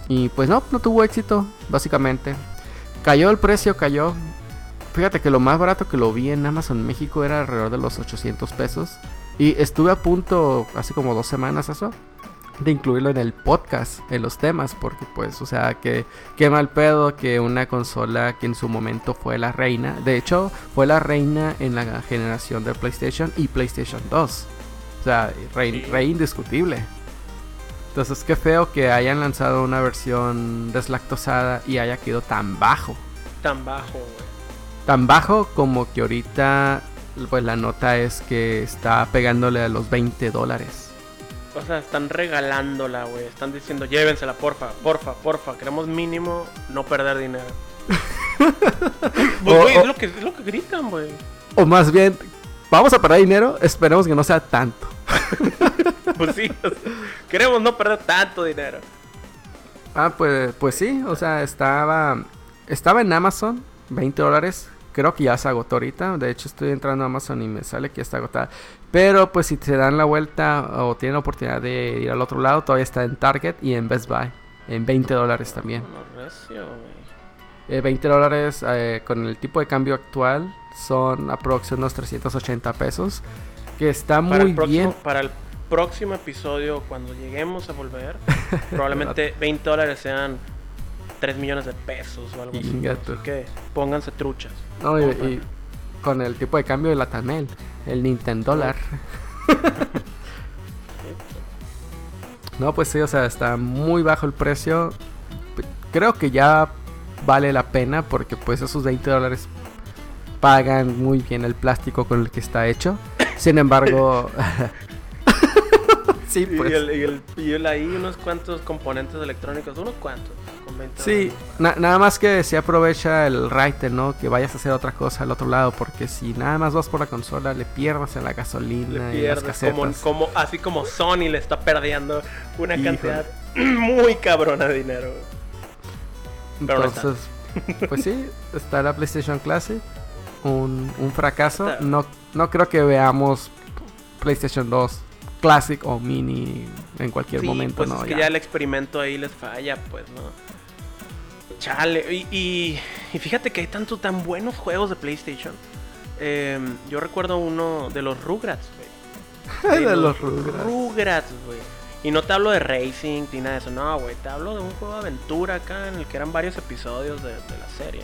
Y pues no, no tuvo éxito, básicamente. Cayó el precio, cayó. Fíjate que lo más barato que lo vi en Amazon México era alrededor de los 800 pesos. Y estuve a punto, hace como dos semanas eso, de incluirlo en el podcast, en los temas, porque pues, o sea, que qué mal pedo que una consola que en su momento fue la reina, de hecho, fue la reina en la generación de PlayStation y PlayStation 2. O sea, rey, rey indiscutible. Entonces, qué feo que hayan lanzado una versión deslactosada y haya quedado tan bajo. Tan bajo, güey tan bajo como que ahorita pues la nota es que está pegándole a los 20 dólares. O sea, están regalándola, güey. Están diciendo, llévensela, porfa, porfa, porfa. Queremos mínimo no perder dinero. [laughs] pues, güey, es, lo que, es lo que gritan, güey. O más bien, vamos a perder dinero, esperemos que no sea tanto. [laughs] pues sí, queremos no perder tanto dinero. Ah, pues, pues sí, o sea, estaba, estaba en Amazon, 20 dólares creo que ya se agotó ahorita. De hecho, estoy entrando a Amazon y me sale que ya está agotada. Pero pues si se dan la vuelta o tienen la oportunidad de ir al otro lado, todavía está en Target y en Best Buy. En 20 dólares también. 20 eh, dólares eh, con el tipo de cambio actual son aproximadamente unos 380 pesos. Que está muy bien. Para el próximo episodio, cuando lleguemos a volver, [laughs] probablemente 20 dólares sean 3 millones de pesos o algo así. Así que pónganse truchas. No, y, con el tipo de cambio de la Tanel, el Nintendo dólar. [laughs] no, pues sí, o sea, está muy bajo el precio. Creo que ya vale la pena porque pues esos 20 dólares pagan muy bien el plástico con el que está hecho. Sin embargo... [laughs] [laughs] sí, pues. Y, el, y, el, ahí unos cuantos componentes electrónicos, unos cuantos. Sí, nada más que se aprovecha el raite, ¿no? Que vayas a hacer otra cosa al otro lado, porque si nada más vas por la consola, le pierdas en la gasolina y las casetas. Como, así como Sony le está perdiendo una cantidad [clears throat] muy cabrona de dinero. Entonces, pues sí, está la PlayStation Classic. Un, fracaso. No, no creo que veamos PlayStation 2 Classic o Mini en cualquier momento, pues ¿no? Es que ya el experimento ahí les falla, pues, ¿no? Chale. Y, y, y fíjate que hay tantos tan buenos juegos de PlayStation. Em, yo recuerdo uno de los Rugrats, güey. [laughs] de los Rugrats. Rugrats, güey. Y no te hablo de racing ni nada de eso, no, güey. Te hablo de un juego de aventura acá en el que eran varios episodios de, de la serie.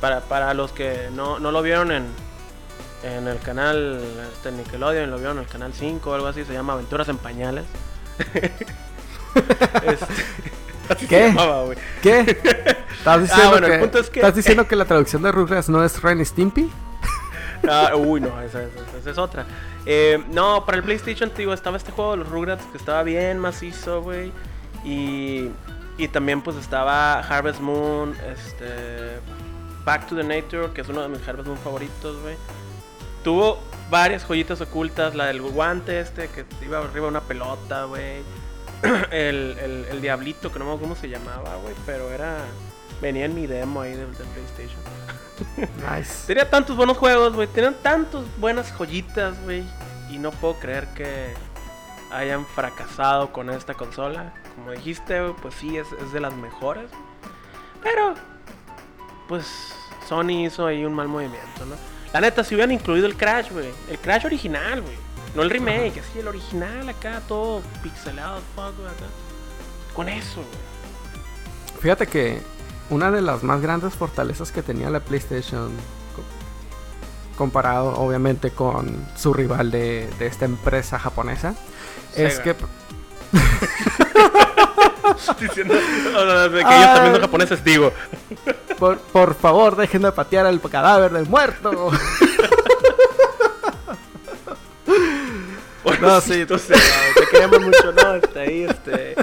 Para, para los que no, no lo vieron en, en el canal este, Nickelodeon, lo vieron en el canal 5 o algo así, se llama Aventuras en Pañales. [laughs] Este, así ¿Qué? se llamaba, güey. ¿Qué? [laughs] ¿Estás diciendo, bueno, el que, punto es que- ¿estás diciendo [laughs] que la traducción de Rugrats no es Ren y Stimpy? Ah, uy, no, esa, esa- esa es otra. Eh, no, para el PlayStation, te digo, estaba este juego de los Rugrats que estaba bien macizo, güey. Y, y también, pues, estaba Harvest Moon, este. Back to the Nature, que es uno de mis Harvest Moon favoritos, güey. Tuvo varias joyitas ocultas, la del guante este, que iba arriba de una pelota, güey. [clears throat] El, el, el diablito, que no me acuerdo cómo se llamaba, güey, pero era. Venía en mi demo ahí del, del PlayStation. [laughs] Nice. Tenía tantos buenos juegos, güey. Tenían tantas buenas joyitas, güey. Y no puedo creer que hayan fracasado con esta consola. Como dijiste, güey, pues sí, es, es de las mejores. Pero, pues, Sony hizo ahí un mal movimiento, ¿no? La neta, si hubieran incluido el Crash, güey. El Crash original, güey. No el remake, así, el original acá, todo pixelado, fuck, güey, acá. Con eso, güey. Fíjate que una de las más grandes fortalezas que tenía la PlayStation, co- comparado obviamente con su rival de, de esta empresa japonesa, es que [laughs] Diciendo que ellos también son japoneses, digo. por, por favor dejen de patear el cadáver del muerto. [laughs] No, sí. tú sí, te queremos mucho, ¿no? Este, ahí, este.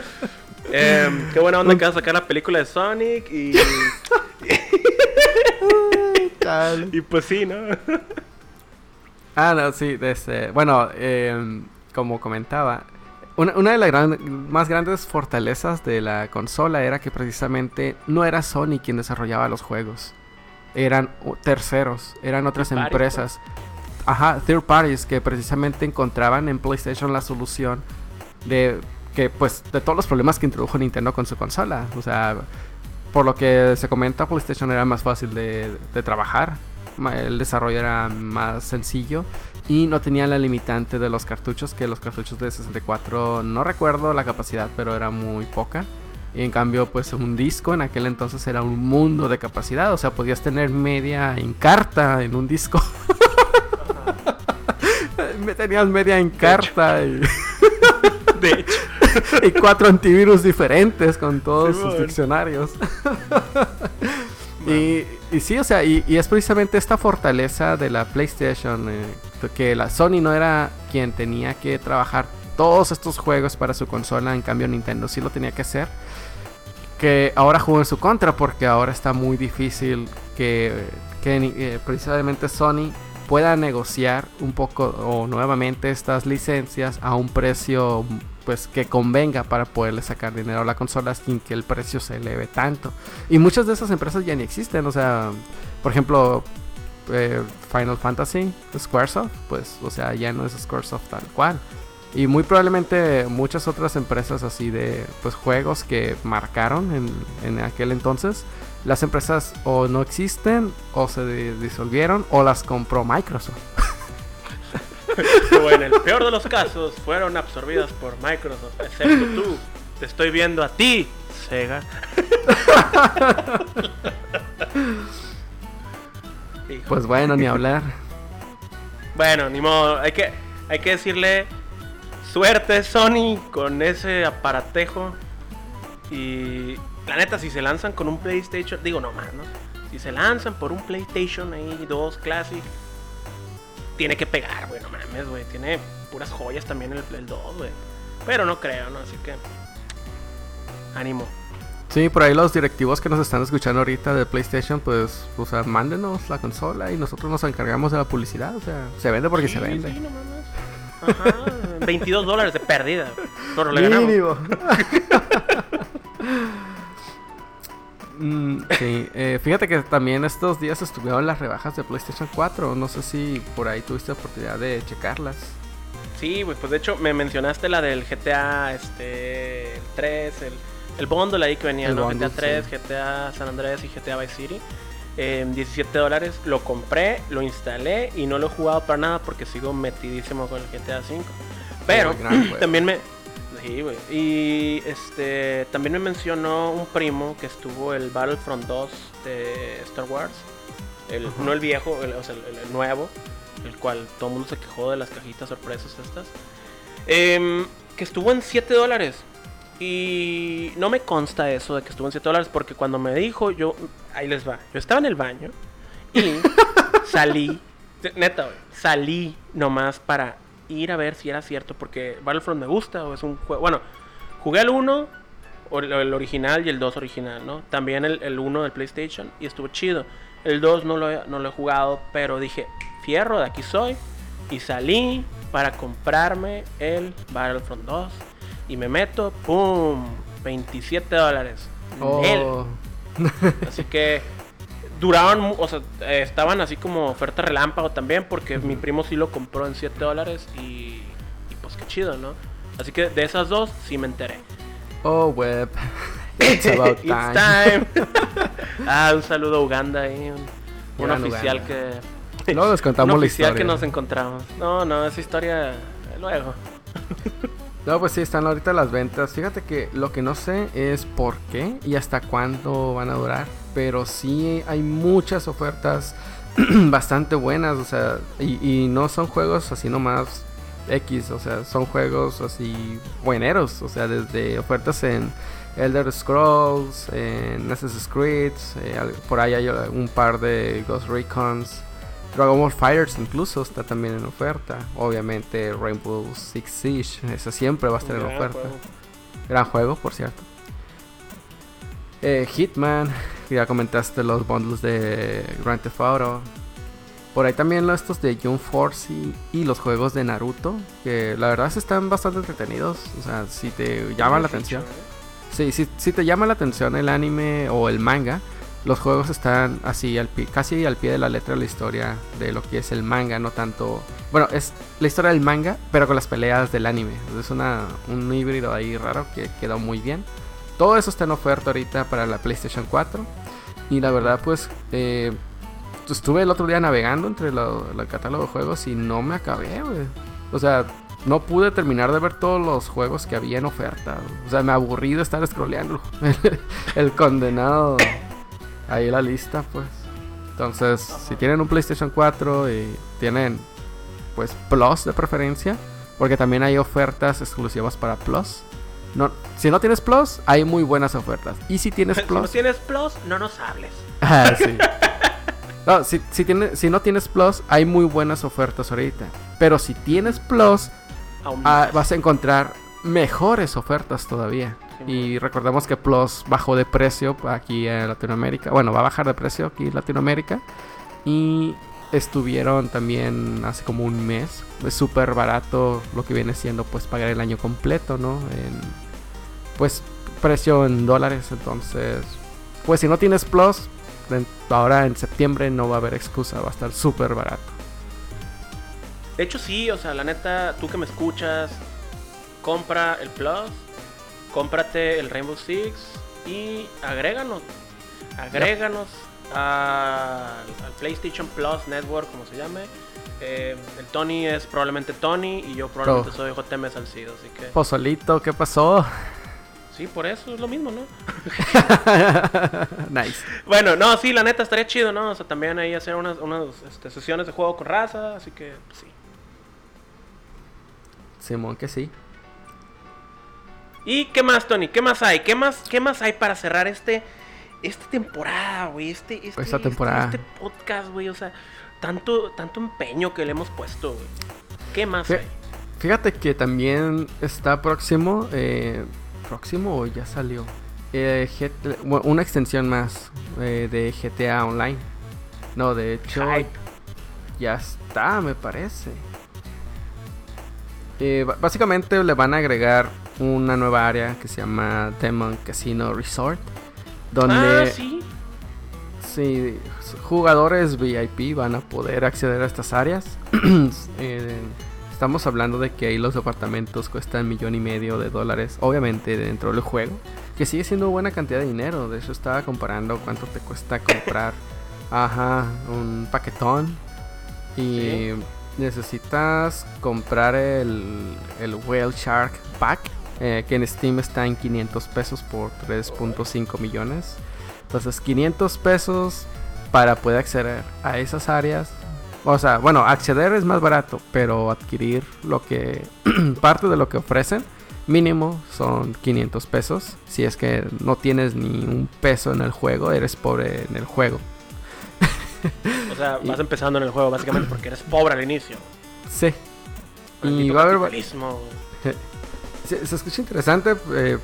em, qué buena onda que vas a sacar la película de Sonic y. [laughs] Tal. Y pues sí, ¿no? Ah, no, sí, desde, bueno, em, como comentaba, una, una de las gran- más grandes fortalezas de la consola era que precisamente no era Sony quien desarrollaba los juegos, eran terceros, eran otras parties, empresas, ajá, third parties que precisamente encontraban en PlayStation la solución de que, pues, de todos los problemas que introdujo Nintendo con su consola, o sea, por lo que se comenta, PlayStation era más fácil de, de trabajar, el desarrollo era más sencillo y no tenía la limitante de los cartuchos, que los cartuchos de 64 no recuerdo la capacidad, pero era muy poca. Y en cambio, pues un disco en aquel entonces era un mundo de capacidad, o sea, podías tener media en carta en un disco. [laughs] [laughs] Me tenías media en carta y, [laughs] De hecho. [laughs] y cuatro antivirus diferentes con todos Sí, sus diccionarios. Y, y sí, o sea, y, y es precisamente esta fortaleza de la PlayStation, eh, que la Sony no era quien tenía que trabajar todos estos juegos para su consola, en cambio Nintendo sí lo tenía que hacer. Que ahora jugó en su contra porque ahora está muy difícil que, eh, precisamente Sony pueda negociar un poco o nuevamente estas licencias a un precio pues que convenga para poderle sacar dinero a la consola sin que el precio se eleve tanto. Y muchas de esas empresas ya ni existen, o sea, por ejemplo, eh, Final Fantasy, Squaresoft, pues, o sea, ya no es Squaresoft tal cual. Y muy probablemente muchas otras empresas así de pues juegos que marcaron en, en aquel entonces, las empresas o no existen o se di- disolvieron o las compró Microsoft. [laughs] O en el peor de los casos, fueron absorbidas por Microsoft. Excepto tú. Te estoy viendo a ti, Sega. [laughs] Pues bueno, ni hablar. Bueno, ni modo. Hay que, hay que decirle suerte, Sony, con ese aparatejo. Y la neta, si se lanzan con un PlayStation, digo no más, ¿no? Si se lanzan por un PlayStation ahí, 2 Classic, tiene que pegar, güey, no mames, güey. Tiene puras joyas también el, el 2, güey. Pero no creo, ¿no? Así que. Ánimo. Sí, por ahí los directivos que nos están escuchando ahorita de PlayStation, pues, o sea, mándenos la consola y nosotros nos encargamos de la publicidad. O sea, se vende porque Sí, se vende. Sí, no mames. Ajá, 22 dólares de pérdida. Pero le ganamos. [laughs] Mm, sí, eh, fíjate que también estos días estuvieron las rebajas de PlayStation 4. No sé si por ahí tuviste oportunidad de checarlas. Sí, pues de hecho me mencionaste la del GTA, este, el 3, el... el bundle ahí que venía, El ¿no? bundle, GTA 3, sí. GTA San Andreas y GTA Vice City. Eh, 17 dólares, lo compré, lo instalé y no lo he jugado para nada porque sigo metidísimo con el GTA 5. Pero [clears throat] también me... Sí, güey. Y este también me mencionó un primo que estuvo el Battlefront 2 de Star Wars. El. No el viejo, el- o sea, el, el nuevo. El cual todo el mundo se quejó de las cajitas sorpresas estas. Em, que estuvo en 7 dólares. Y no me consta eso de que estuvo en 7 dólares porque cuando me dijo, yo... Ahí les va. Yo estaba en el baño y [laughs] salí. Neta, güey, salí nomás para ir a ver si era cierto porque Battlefront me gusta o es un juego... Bueno, jugué el 1, o el, original y el 2 original, ¿no? También el, el 1 del PlayStation y estuvo chido. El 2 no lo, he, no lo he jugado, pero dije, fierro, de aquí soy. Y salí para comprarme el Battlefront 2. Y me meto, ¡pum! 27 dólares. Oh, Así que duraron, mu- o sea, eh, estaban así como oferta relámpago también, porque mi primo sí lo compró en 7 dólares y, y pues qué chido, ¿no? Así que de esas dos sí me enteré. oh, web. [laughs] It's about It's time. time. [laughs] ah, un saludo a Uganda ahí, un, un Gran oficial Uganda. que... Luego les [laughs] contamos un la oficial historia. que nos encontramos. No, no, esa historia eh, luego. No, pues sí, están ahorita las ventas. Fíjate que lo que no sé es por qué y hasta cuándo van a durar. Pero sí hay muchas ofertas [clears throat] bastante buenas. O sea, y, y no son juegos así nomás X. O sea, son juegos así bueneros. O sea, desde ofertas en Elder Scrolls, en Assassin's Creed. eh, por ahí hay un par de Ghost Recons. Dragon Ball Fighters incluso está también en oferta. Obviamente Rainbow Six Siege, esa siempre va a estar en oferta. juego. Gran juego, por cierto. Eh, Hitman, ya comentaste los bundles de Grand Theft Auto. Por ahí también estos de Jump Force y, los juegos de Naruto, que la verdad están bastante entretenidos. O sea, si te llama la atención. Sí, si, si te llama la atención el anime o el manga, los juegos están así, al pie- casi al pie de la letra de la historia de lo que es el manga, no tanto... Bueno, es la historia del manga, pero con las peleas del anime. Es una, un híbrido ahí raro que quedó muy bien. Todo eso está en oferta ahorita para la PlayStation 4. Y la verdad, pues, eh, estuve el otro día navegando entre el catálogo de juegos y no me acabé, güey. O sea, no pude terminar de ver todos los juegos que había en oferta. O sea, me aburrí de estar scrolleando el, [laughs] el condenado ahí la lista, pues. Entonces, si tienen un PlayStation 4 y tienen, pues, Plus de preferencia, porque también hay ofertas exclusivas para Plus. No, si no tienes Plus, hay muy buenas ofertas. Y si tienes [laughs] Si no Plus, tienes plus, no nos hables. [laughs] Ah, sí. [laughs] No, si, si, tiene- si no tienes Plus, hay muy buenas ofertas ahorita. Pero si tienes Plus, ah, vas a encontrar mejores ofertas todavía. Sí, Y recordemos que Plus bajó de precio aquí en Latinoamérica. Bueno, va a bajar de precio aquí en Latinoamérica. Y estuvieron también hace como un mes. Es súper barato lo que viene siendo pues pagar el año completo, ¿no? En, pues precio en dólares. Entonces, pues si no tienes Plus, ahora en septiembre no va a haber excusa. Va a estar súper barato. De hecho, sí, o sea, la neta, tú que me escuchas, compra el Plus, cómprate el Rainbow Six y agréganos. Agréganos a- al PlayStation Plus Network, como se llame. Eh, el Tony es probablemente Tony y yo probablemente Oh. soy JM Salcido, así que Pozolito, ¿qué pasó? Sí, por eso es lo mismo, ¿no? [laughs] nice. Bueno, no, sí, la neta estaría chido, ¿no? O sea, también ahí hacer unas, unas este, sesiones de juego con raza, así que pues, sí. Simón, que sí. ¿Y qué más, Tony? ¿Qué más hay? ¿Qué más, qué más hay para cerrar este esta temporada, güey? Este, este, Esta este- temporada. Este, podcast, güey. O sea, tanto, tanto empeño que le hemos puesto, güey. ¿Qué más Fí- hay? Fíjate que también está próximo, eh, próximo o ya salió, eh, bueno, una extensión más eh, de GTA Online. No, de hecho Hype. ya está, me parece. Eh, básicamente le van a agregar una nueva área que se llama Demon Casino Resort, donde Ah, sí. Sí, jugadores VIP van a poder acceder a estas áreas. [clears throat] Eh, estamos hablando de que ahí los departamentos cuestan millón y medio de dólares, obviamente dentro del juego, que sigue siendo buena cantidad de dinero. De hecho, estaba comparando cuánto te cuesta comprar, [laughs] ajá, un paquetón. Y necesitas comprar el, el Whale Shark Pack, eh, que en Steam está en 500 pesos por 3.5 millones. Entonces, 500 pesos para poder acceder a esas áreas o sea, bueno, acceder es más barato, pero adquirir lo que [clears throat] parte de lo que ofrecen mínimo son 500 pesos. Si es que no tienes ni un peso en el juego, eres pobre en el juego. [laughs] O sea, vas empezando en el juego básicamente porque eres pobre al inicio. Sí. Y va a haber [laughs] se, se, escucha interesante. Eh,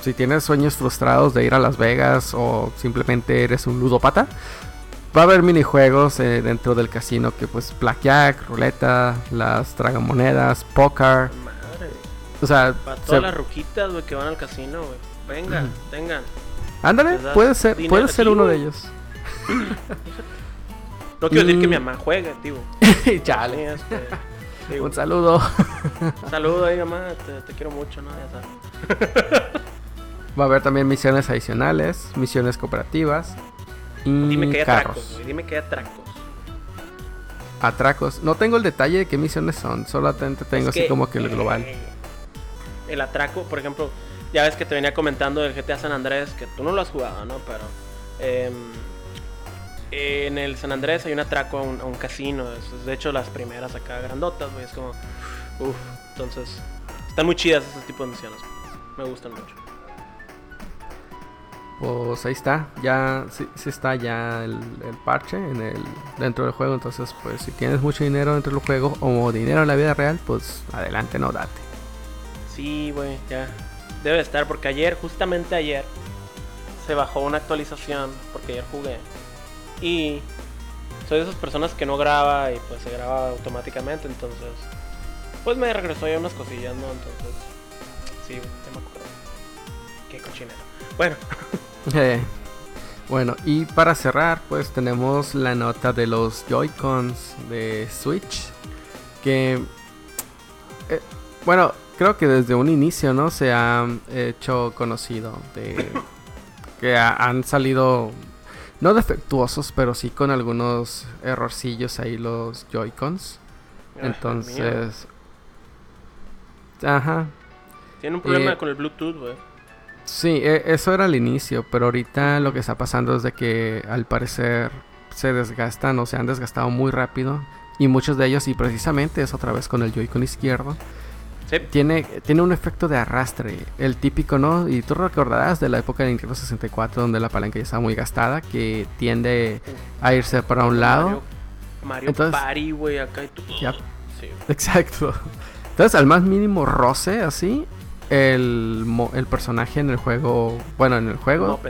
si tienes sueños frustrados de ir a Las Vegas o simplemente eres un ludopata, Va a haber minijuegos eh, dentro del casino que pues blackjack, ruleta, las tragamonedas, poker. Madre. O sea, para todas las ruquitas, que van al casino, güey. Vengan, vengan. Ándale, puede ser, puede ser uno de ellos. [coughs] no quiero decir que mi mamá juegue, tío. [laughs] Chale. Un saludo. Un saludo ahí, mamá. Te, quiero mucho, ¿no? Ya sabes. [laughs] Va a haber también misiones adicionales, misiones cooperativas, dime que hay atracos, Dime que hay atracos. Atracos. No tengo el detalle de qué misiones son. Solamente tengo así como que el global. Eh, el atraco, por ejemplo, ya ves que te venía comentando del GTA San Andrés, que tú no lo has jugado, ¿no? Pero em, en el San Andrés hay un atraco a un, casino. Es, de hecho, las primeras acá grandotas, güey. Es como, uff. Entonces, están muy chidas ese tipo de misiones. Me gustan mucho pues ahí está, ya sí, está ya el, parche en el, dentro del juego, entonces pues si tienes mucho dinero dentro del juego o dinero en la vida real, pues adelante, no date. Sí, güey, ya debe estar porque ayer, justamente ayer, se bajó una actualización porque ayer jugué y soy de esas personas que no graba y pues se graba automáticamente, entonces pues me regresó ya unas cosillas, ¿no? Entonces, sí, ya me acuerdo. Qué cochinero. Bueno. [laughs] Eh, [laughs] bueno, y para cerrar, pues tenemos la nota de los Joy-Cons de Switch. Que, eh, bueno, creo que desde un inicio, ¿no? Se ha hecho conocido de [coughs] que han salido, no defectuosos, pero sí con algunos errorcillos ahí los Joy-Cons. Entonces... Ajá. Tiene un problema eh, con el Bluetooth, güey. Sí, e, eso era al inicio, pero ahorita lo que está pasando es de que al parecer se desgastan o se han desgastado muy rápido y muchos de ellos y precisamente es otra vez con el Joy-Con izquierdo. Tiene, tiene un efecto de arrastre, el típico, ¿no? Y tú recordarás de la época de Nintendo 64 donde la palanca ya estaba muy gastada, que tiende a irse para un lado. Mario, Party, güey, acá y tú. Sí. [laughs] Exacto. Entonces, al más mínimo roce, así, el, el personaje en el juego. Bueno, en el juego.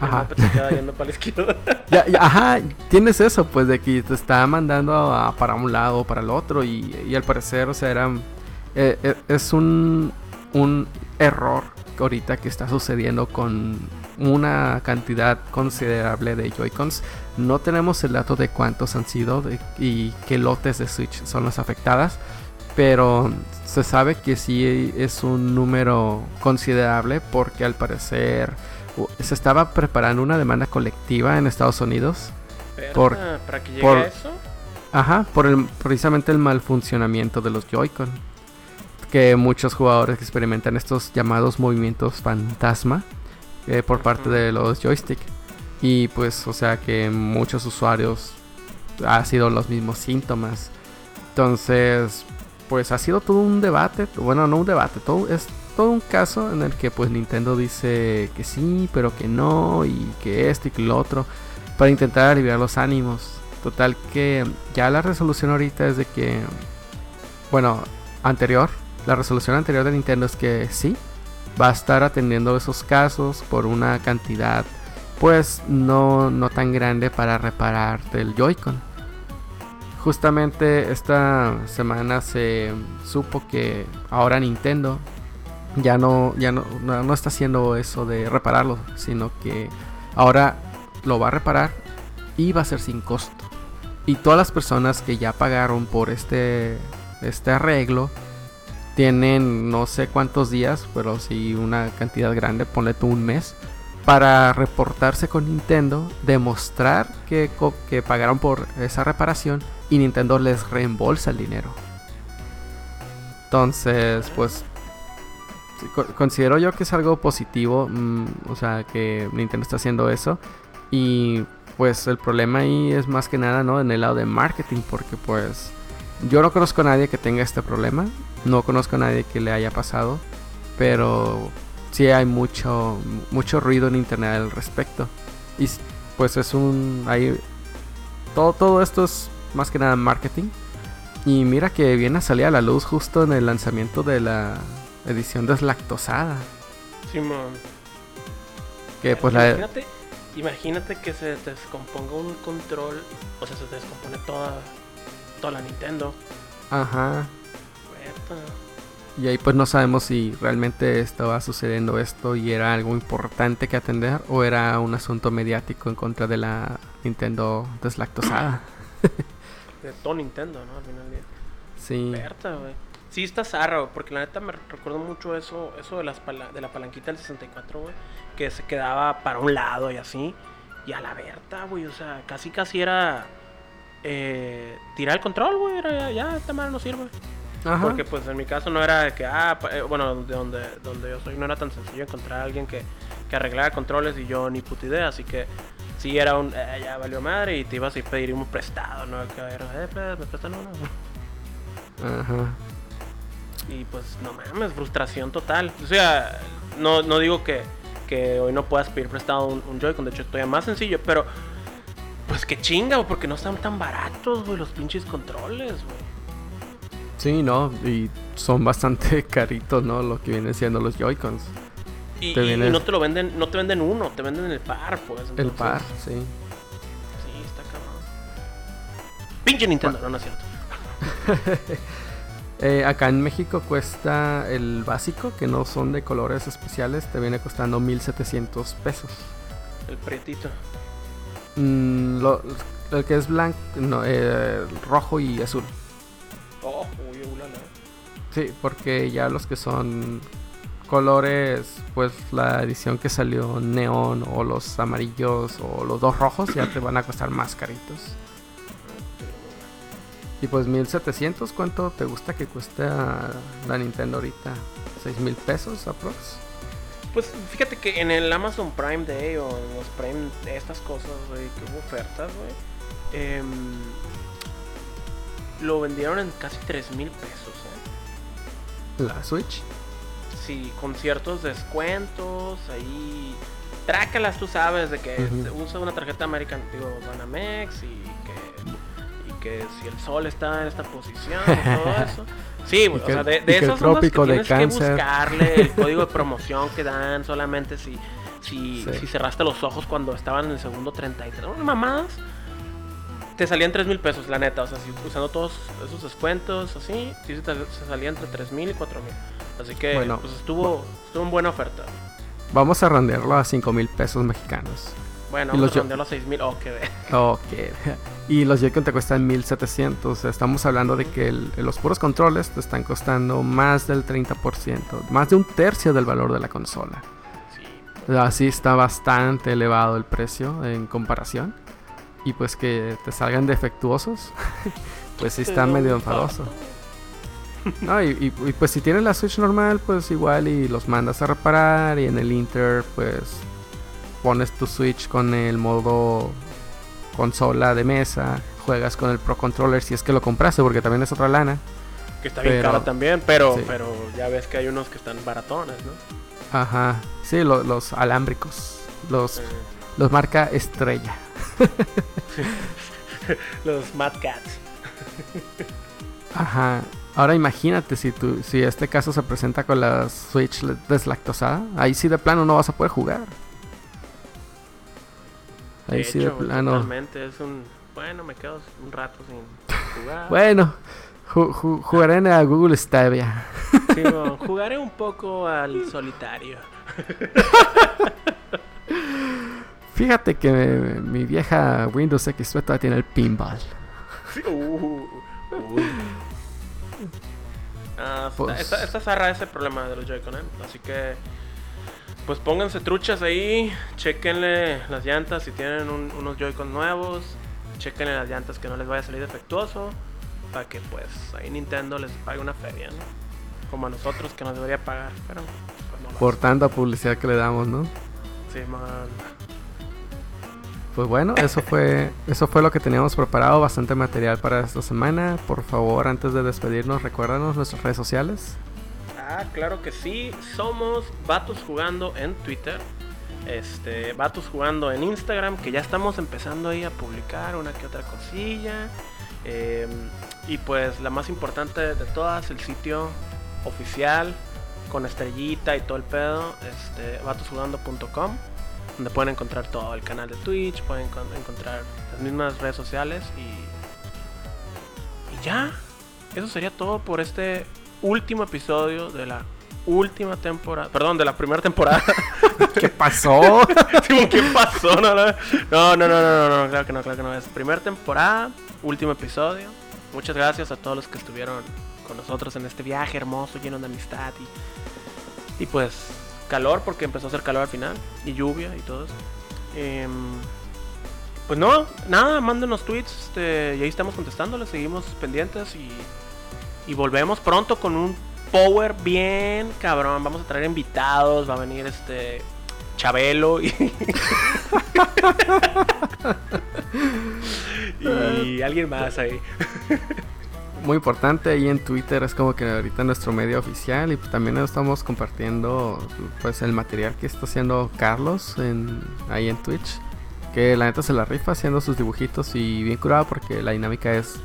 Ajá. se queda yendo para la izquierda. [laughs] ajá, tienes eso, pues de que te está mandando a, para un lado o para el otro. Y, y, al parecer, o sea, era. Eh, eh, es un, un error ahorita que está sucediendo con una cantidad considerable de Joy-Cons. No tenemos el dato de cuántos han sido y qué lotes de Switch son las afectadas. Pero se sabe que sí es un número considerable porque al parecer se estaba preparando una demanda colectiva en Estados Unidos. por, ¿Para que llegue a eso? Ajá, por el, precisamente el mal funcionamiento de los Joy-Con. Que muchos jugadores experimentan estos llamados movimientos fantasma eh, por parte de los joystick. Y pues, o sea que muchos usuarios ha sido los mismos síntomas. Entonces, pues ha sido todo un debate, bueno, no un debate, todo es todo un caso en el que pues Nintendo dice que sí, pero que no y que esto y que lo otro para intentar aliviar los ánimos. Total que ya la resolución ahorita es de que bueno, anterior, la resolución anterior de Nintendo es que sí va a estar atendiendo esos casos por una cantidad pues no no tan grande para reparar del Joy-Con. Justamente esta semana se supo que ahora Nintendo ya no, ya no, no, está haciendo eso de repararlo, sino que ahora lo va a reparar y va a ser sin costo. Y todas las personas que ya pagaron por este este arreglo, tienen no sé cuántos días, pero sí una cantidad grande, ponle tú un mes, para reportarse con Nintendo, demostrar que, que pagaron por esa reparación y Nintendo les reembolsa el dinero. Entonces, pues considero yo que es algo positivo, mm, o sea, que Nintendo está haciendo eso. Y pues el problema ahí es más que nada, ¿no? En el lado de marketing, porque pues yo no conozco a nadie que tenga este problema, no conozco a nadie que le haya pasado, pero sí hay mucho, mucho ruido en internet al respecto. Y pues es un, hay, todo, todo esto es más que nada marketing. Y mira que viene a salir a la luz justo en el lanzamiento de la edición deslactosada. Simón. que pues imagínate, Imagínate que se descomponga un control, o sea, se descompone toda, toda la Nintendo. Ajá. Y ahí pues no sabemos si realmente estaba sucediendo esto y era algo importante que atender o era un asunto mediático en contra de la Nintendo deslactosada. [coughs] de todo Nintendo, ¿no? Al final del día. Sí. güey. Sí, está zarra, porque la neta me recuerdo mucho eso, eso de, las de la palanquita del 64, güey, que se quedaba para un lado y así. Y a la Berta, güey, o sea, casi casi era eh, tirar el control, güey, era ya, esta madre no sirve. Ajá. Porque pues en mi caso no era de que, ah, eh, bueno, de donde, donde yo soy no era tan sencillo encontrar a alguien que, que arreglara controles y yo ni puta idea, así que sí era un, eh, ya valió madre y te ibas a pedir un prestado, ¿no? Que era, eh, me prestan uno. Ajá. Y pues no mames, frustración total. O sea, no, no digo que, que hoy no puedas pedir prestado un, un Joy-Con, de hecho estoy más sencillo, pero pues que chinga, porque no están tan baratos, güey, los pinches controles, güey. Sí, no, y son bastante [laughs] caritos, ¿no? Lo que vienen siendo los Joy-Cons. Y, no te lo venden, no te venden uno, te venden el par, pues. El par, sí. Sí, está cabrón. Pinche Nintendo, no, no es cierto. [laughs] Eh, acá en México cuesta el básico, que no son de colores especiales, te viene costando 1700 pesos. El prietito. Mm, el que es blanco, no, eh, rojo y azul. Oh, uy, Sí, porque ya los que son colores, pues la edición que salió neón o los amarillos o los dos rojos ya te van a costar más caritos. Y pues 1700, ¿cuánto te gusta que cueste la Nintendo ahorita? ¿6 mil pesos aprox? Pues fíjate que en el Amazon Prime Day o en los Prime, estas cosas, güey, que hubo ofertas, güey, em, lo vendieron en casi 3 mil pesos, ¿eh? ¿La Switch? Sí, con ciertos descuentos, ahí... Trácalas, tú sabes, de que usa una tarjeta American, digo, Banamex y si el sol está en esta posición y todo [laughs] eso. Sí, o sea, de, de esos son que tienes que buscarle el [laughs] código de promoción que dan solamente si, si, si cerraste los ojos cuando estaban en el segundo 33. ¿no? Mamadas. Te salían 3 mil pesos, la neta. O sea, si, usando todos esos descuentos, así, sí se, salía entre 3 mil y 4 mil. Así que, bueno, pues estuvo, estuvo en buena oferta. Vamos a renderlo a 5 mil pesos mexicanos. Bueno, y los yo... los 6000. Oh, qué oh, Y los Joy-Con te cuestan 1700. Estamos hablando de que los puros controles te están costando más del 30%, más de un tercio del valor de la consola. Sí. Así está bastante elevado el precio en comparación. Y pues que te salgan defectuosos, [laughs] pues sí está medio enfadoso. No, y, y, pues si tienes la Switch normal, pues igual y los mandas a reparar y en el Inter, pues pones tu Switch con el modo consola de mesa, juegas con el Pro Controller si es que lo compraste, porque también es otra lana. Que está bien caro también, pero, pero ya ves que hay unos que están baratones, ¿no? Ajá, sí, los alámbricos, los, los marca estrella. [laughs] los Mad Cats. Ajá. Ahora imagínate si tu, si este caso se presenta con la Switch deslactosada, ahí sí de plano no vas a poder jugar. Ahí sí de plano. es un. Bueno, me quedo un rato sin jugar. [laughs] bueno, jugaré en la Google Stadia. Sí, jugaré un poco al solitario. [laughs] Fíjate que mi vieja Windows XP todavía tiene el pinball. Uh, Ah, Pues- esta, esta zarra ese problema de los Joy-Con, ¿eh? Así que, pues pónganse truchas ahí, chequenle las llantas si tienen un- unos Joy-Con nuevos, chequenle las llantas que no les vaya a salir defectuoso, para que pues ahí Nintendo les pague una feria, ¿no? Como a nosotros que nos debería pagar, pero pues no Por tanta publicidad que le damos, ¿no? Sí, man. Pues bueno, eso fue, eso fue lo que teníamos preparado, bastante material para esta semana. Por favor, antes de despedirnos, recuérdanos nuestras redes sociales. Ah, claro que sí. Somos Vatos Jugando en Twitter. Este, Vatos Jugando en Instagram, que ya estamos empezando ahí a publicar una que otra cosilla. Eh, y pues la más importante de todas, el sitio oficial con estrellita y todo el pedo, este, vatosjugando.com, donde pueden encontrar todo, el canal de Twitch, pueden encon- encontrar las mismas redes sociales y, y ya. Eso sería todo por este último episodio de la última temporada, perdón, de la primera temporada. [laughs] ¿Qué pasó? [laughs] ¿Qué pasó? No, no, no, no, no, claro que no, claro que no. Es primera temporada, último episodio. Muchas gracias a todos los que estuvieron con nosotros en este viaje hermoso, lleno de amistad y, y pues calor, porque empezó a hacer calor al final, y lluvia y todo eso. Em, pues no, nada, mándenos tweets este, y ahí estamos contestándoles, seguimos pendientes y, y volvemos pronto con un power bien cabrón. Vamos a traer invitados, va a venir este Chabelo y, [laughs] y [laughs] alguien más ahí. [laughs] Muy importante, ahí en Twitter es como que ahorita nuestro medio oficial y también estamos compartiendo pues el material que está haciendo Carlos en, ahí en Twitch. Que la neta se la rifa haciendo sus dibujitos y bien curado porque la dinámica es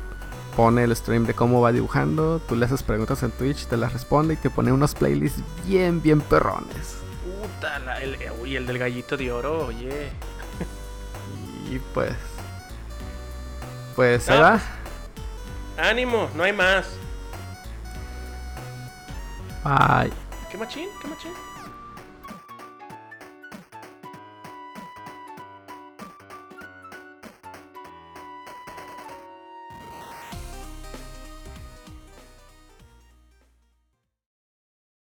pone el stream de cómo va dibujando, tú le haces preguntas en Twitch, te las responde y te pone unos playlists bien, bien perrones. Puta, la- el, uy, el del gallito de oro, oye. Y pues... Pues se Ah. va. Ánimo, no hay más. Bye. ¿Qué machín? ¿Qué machín?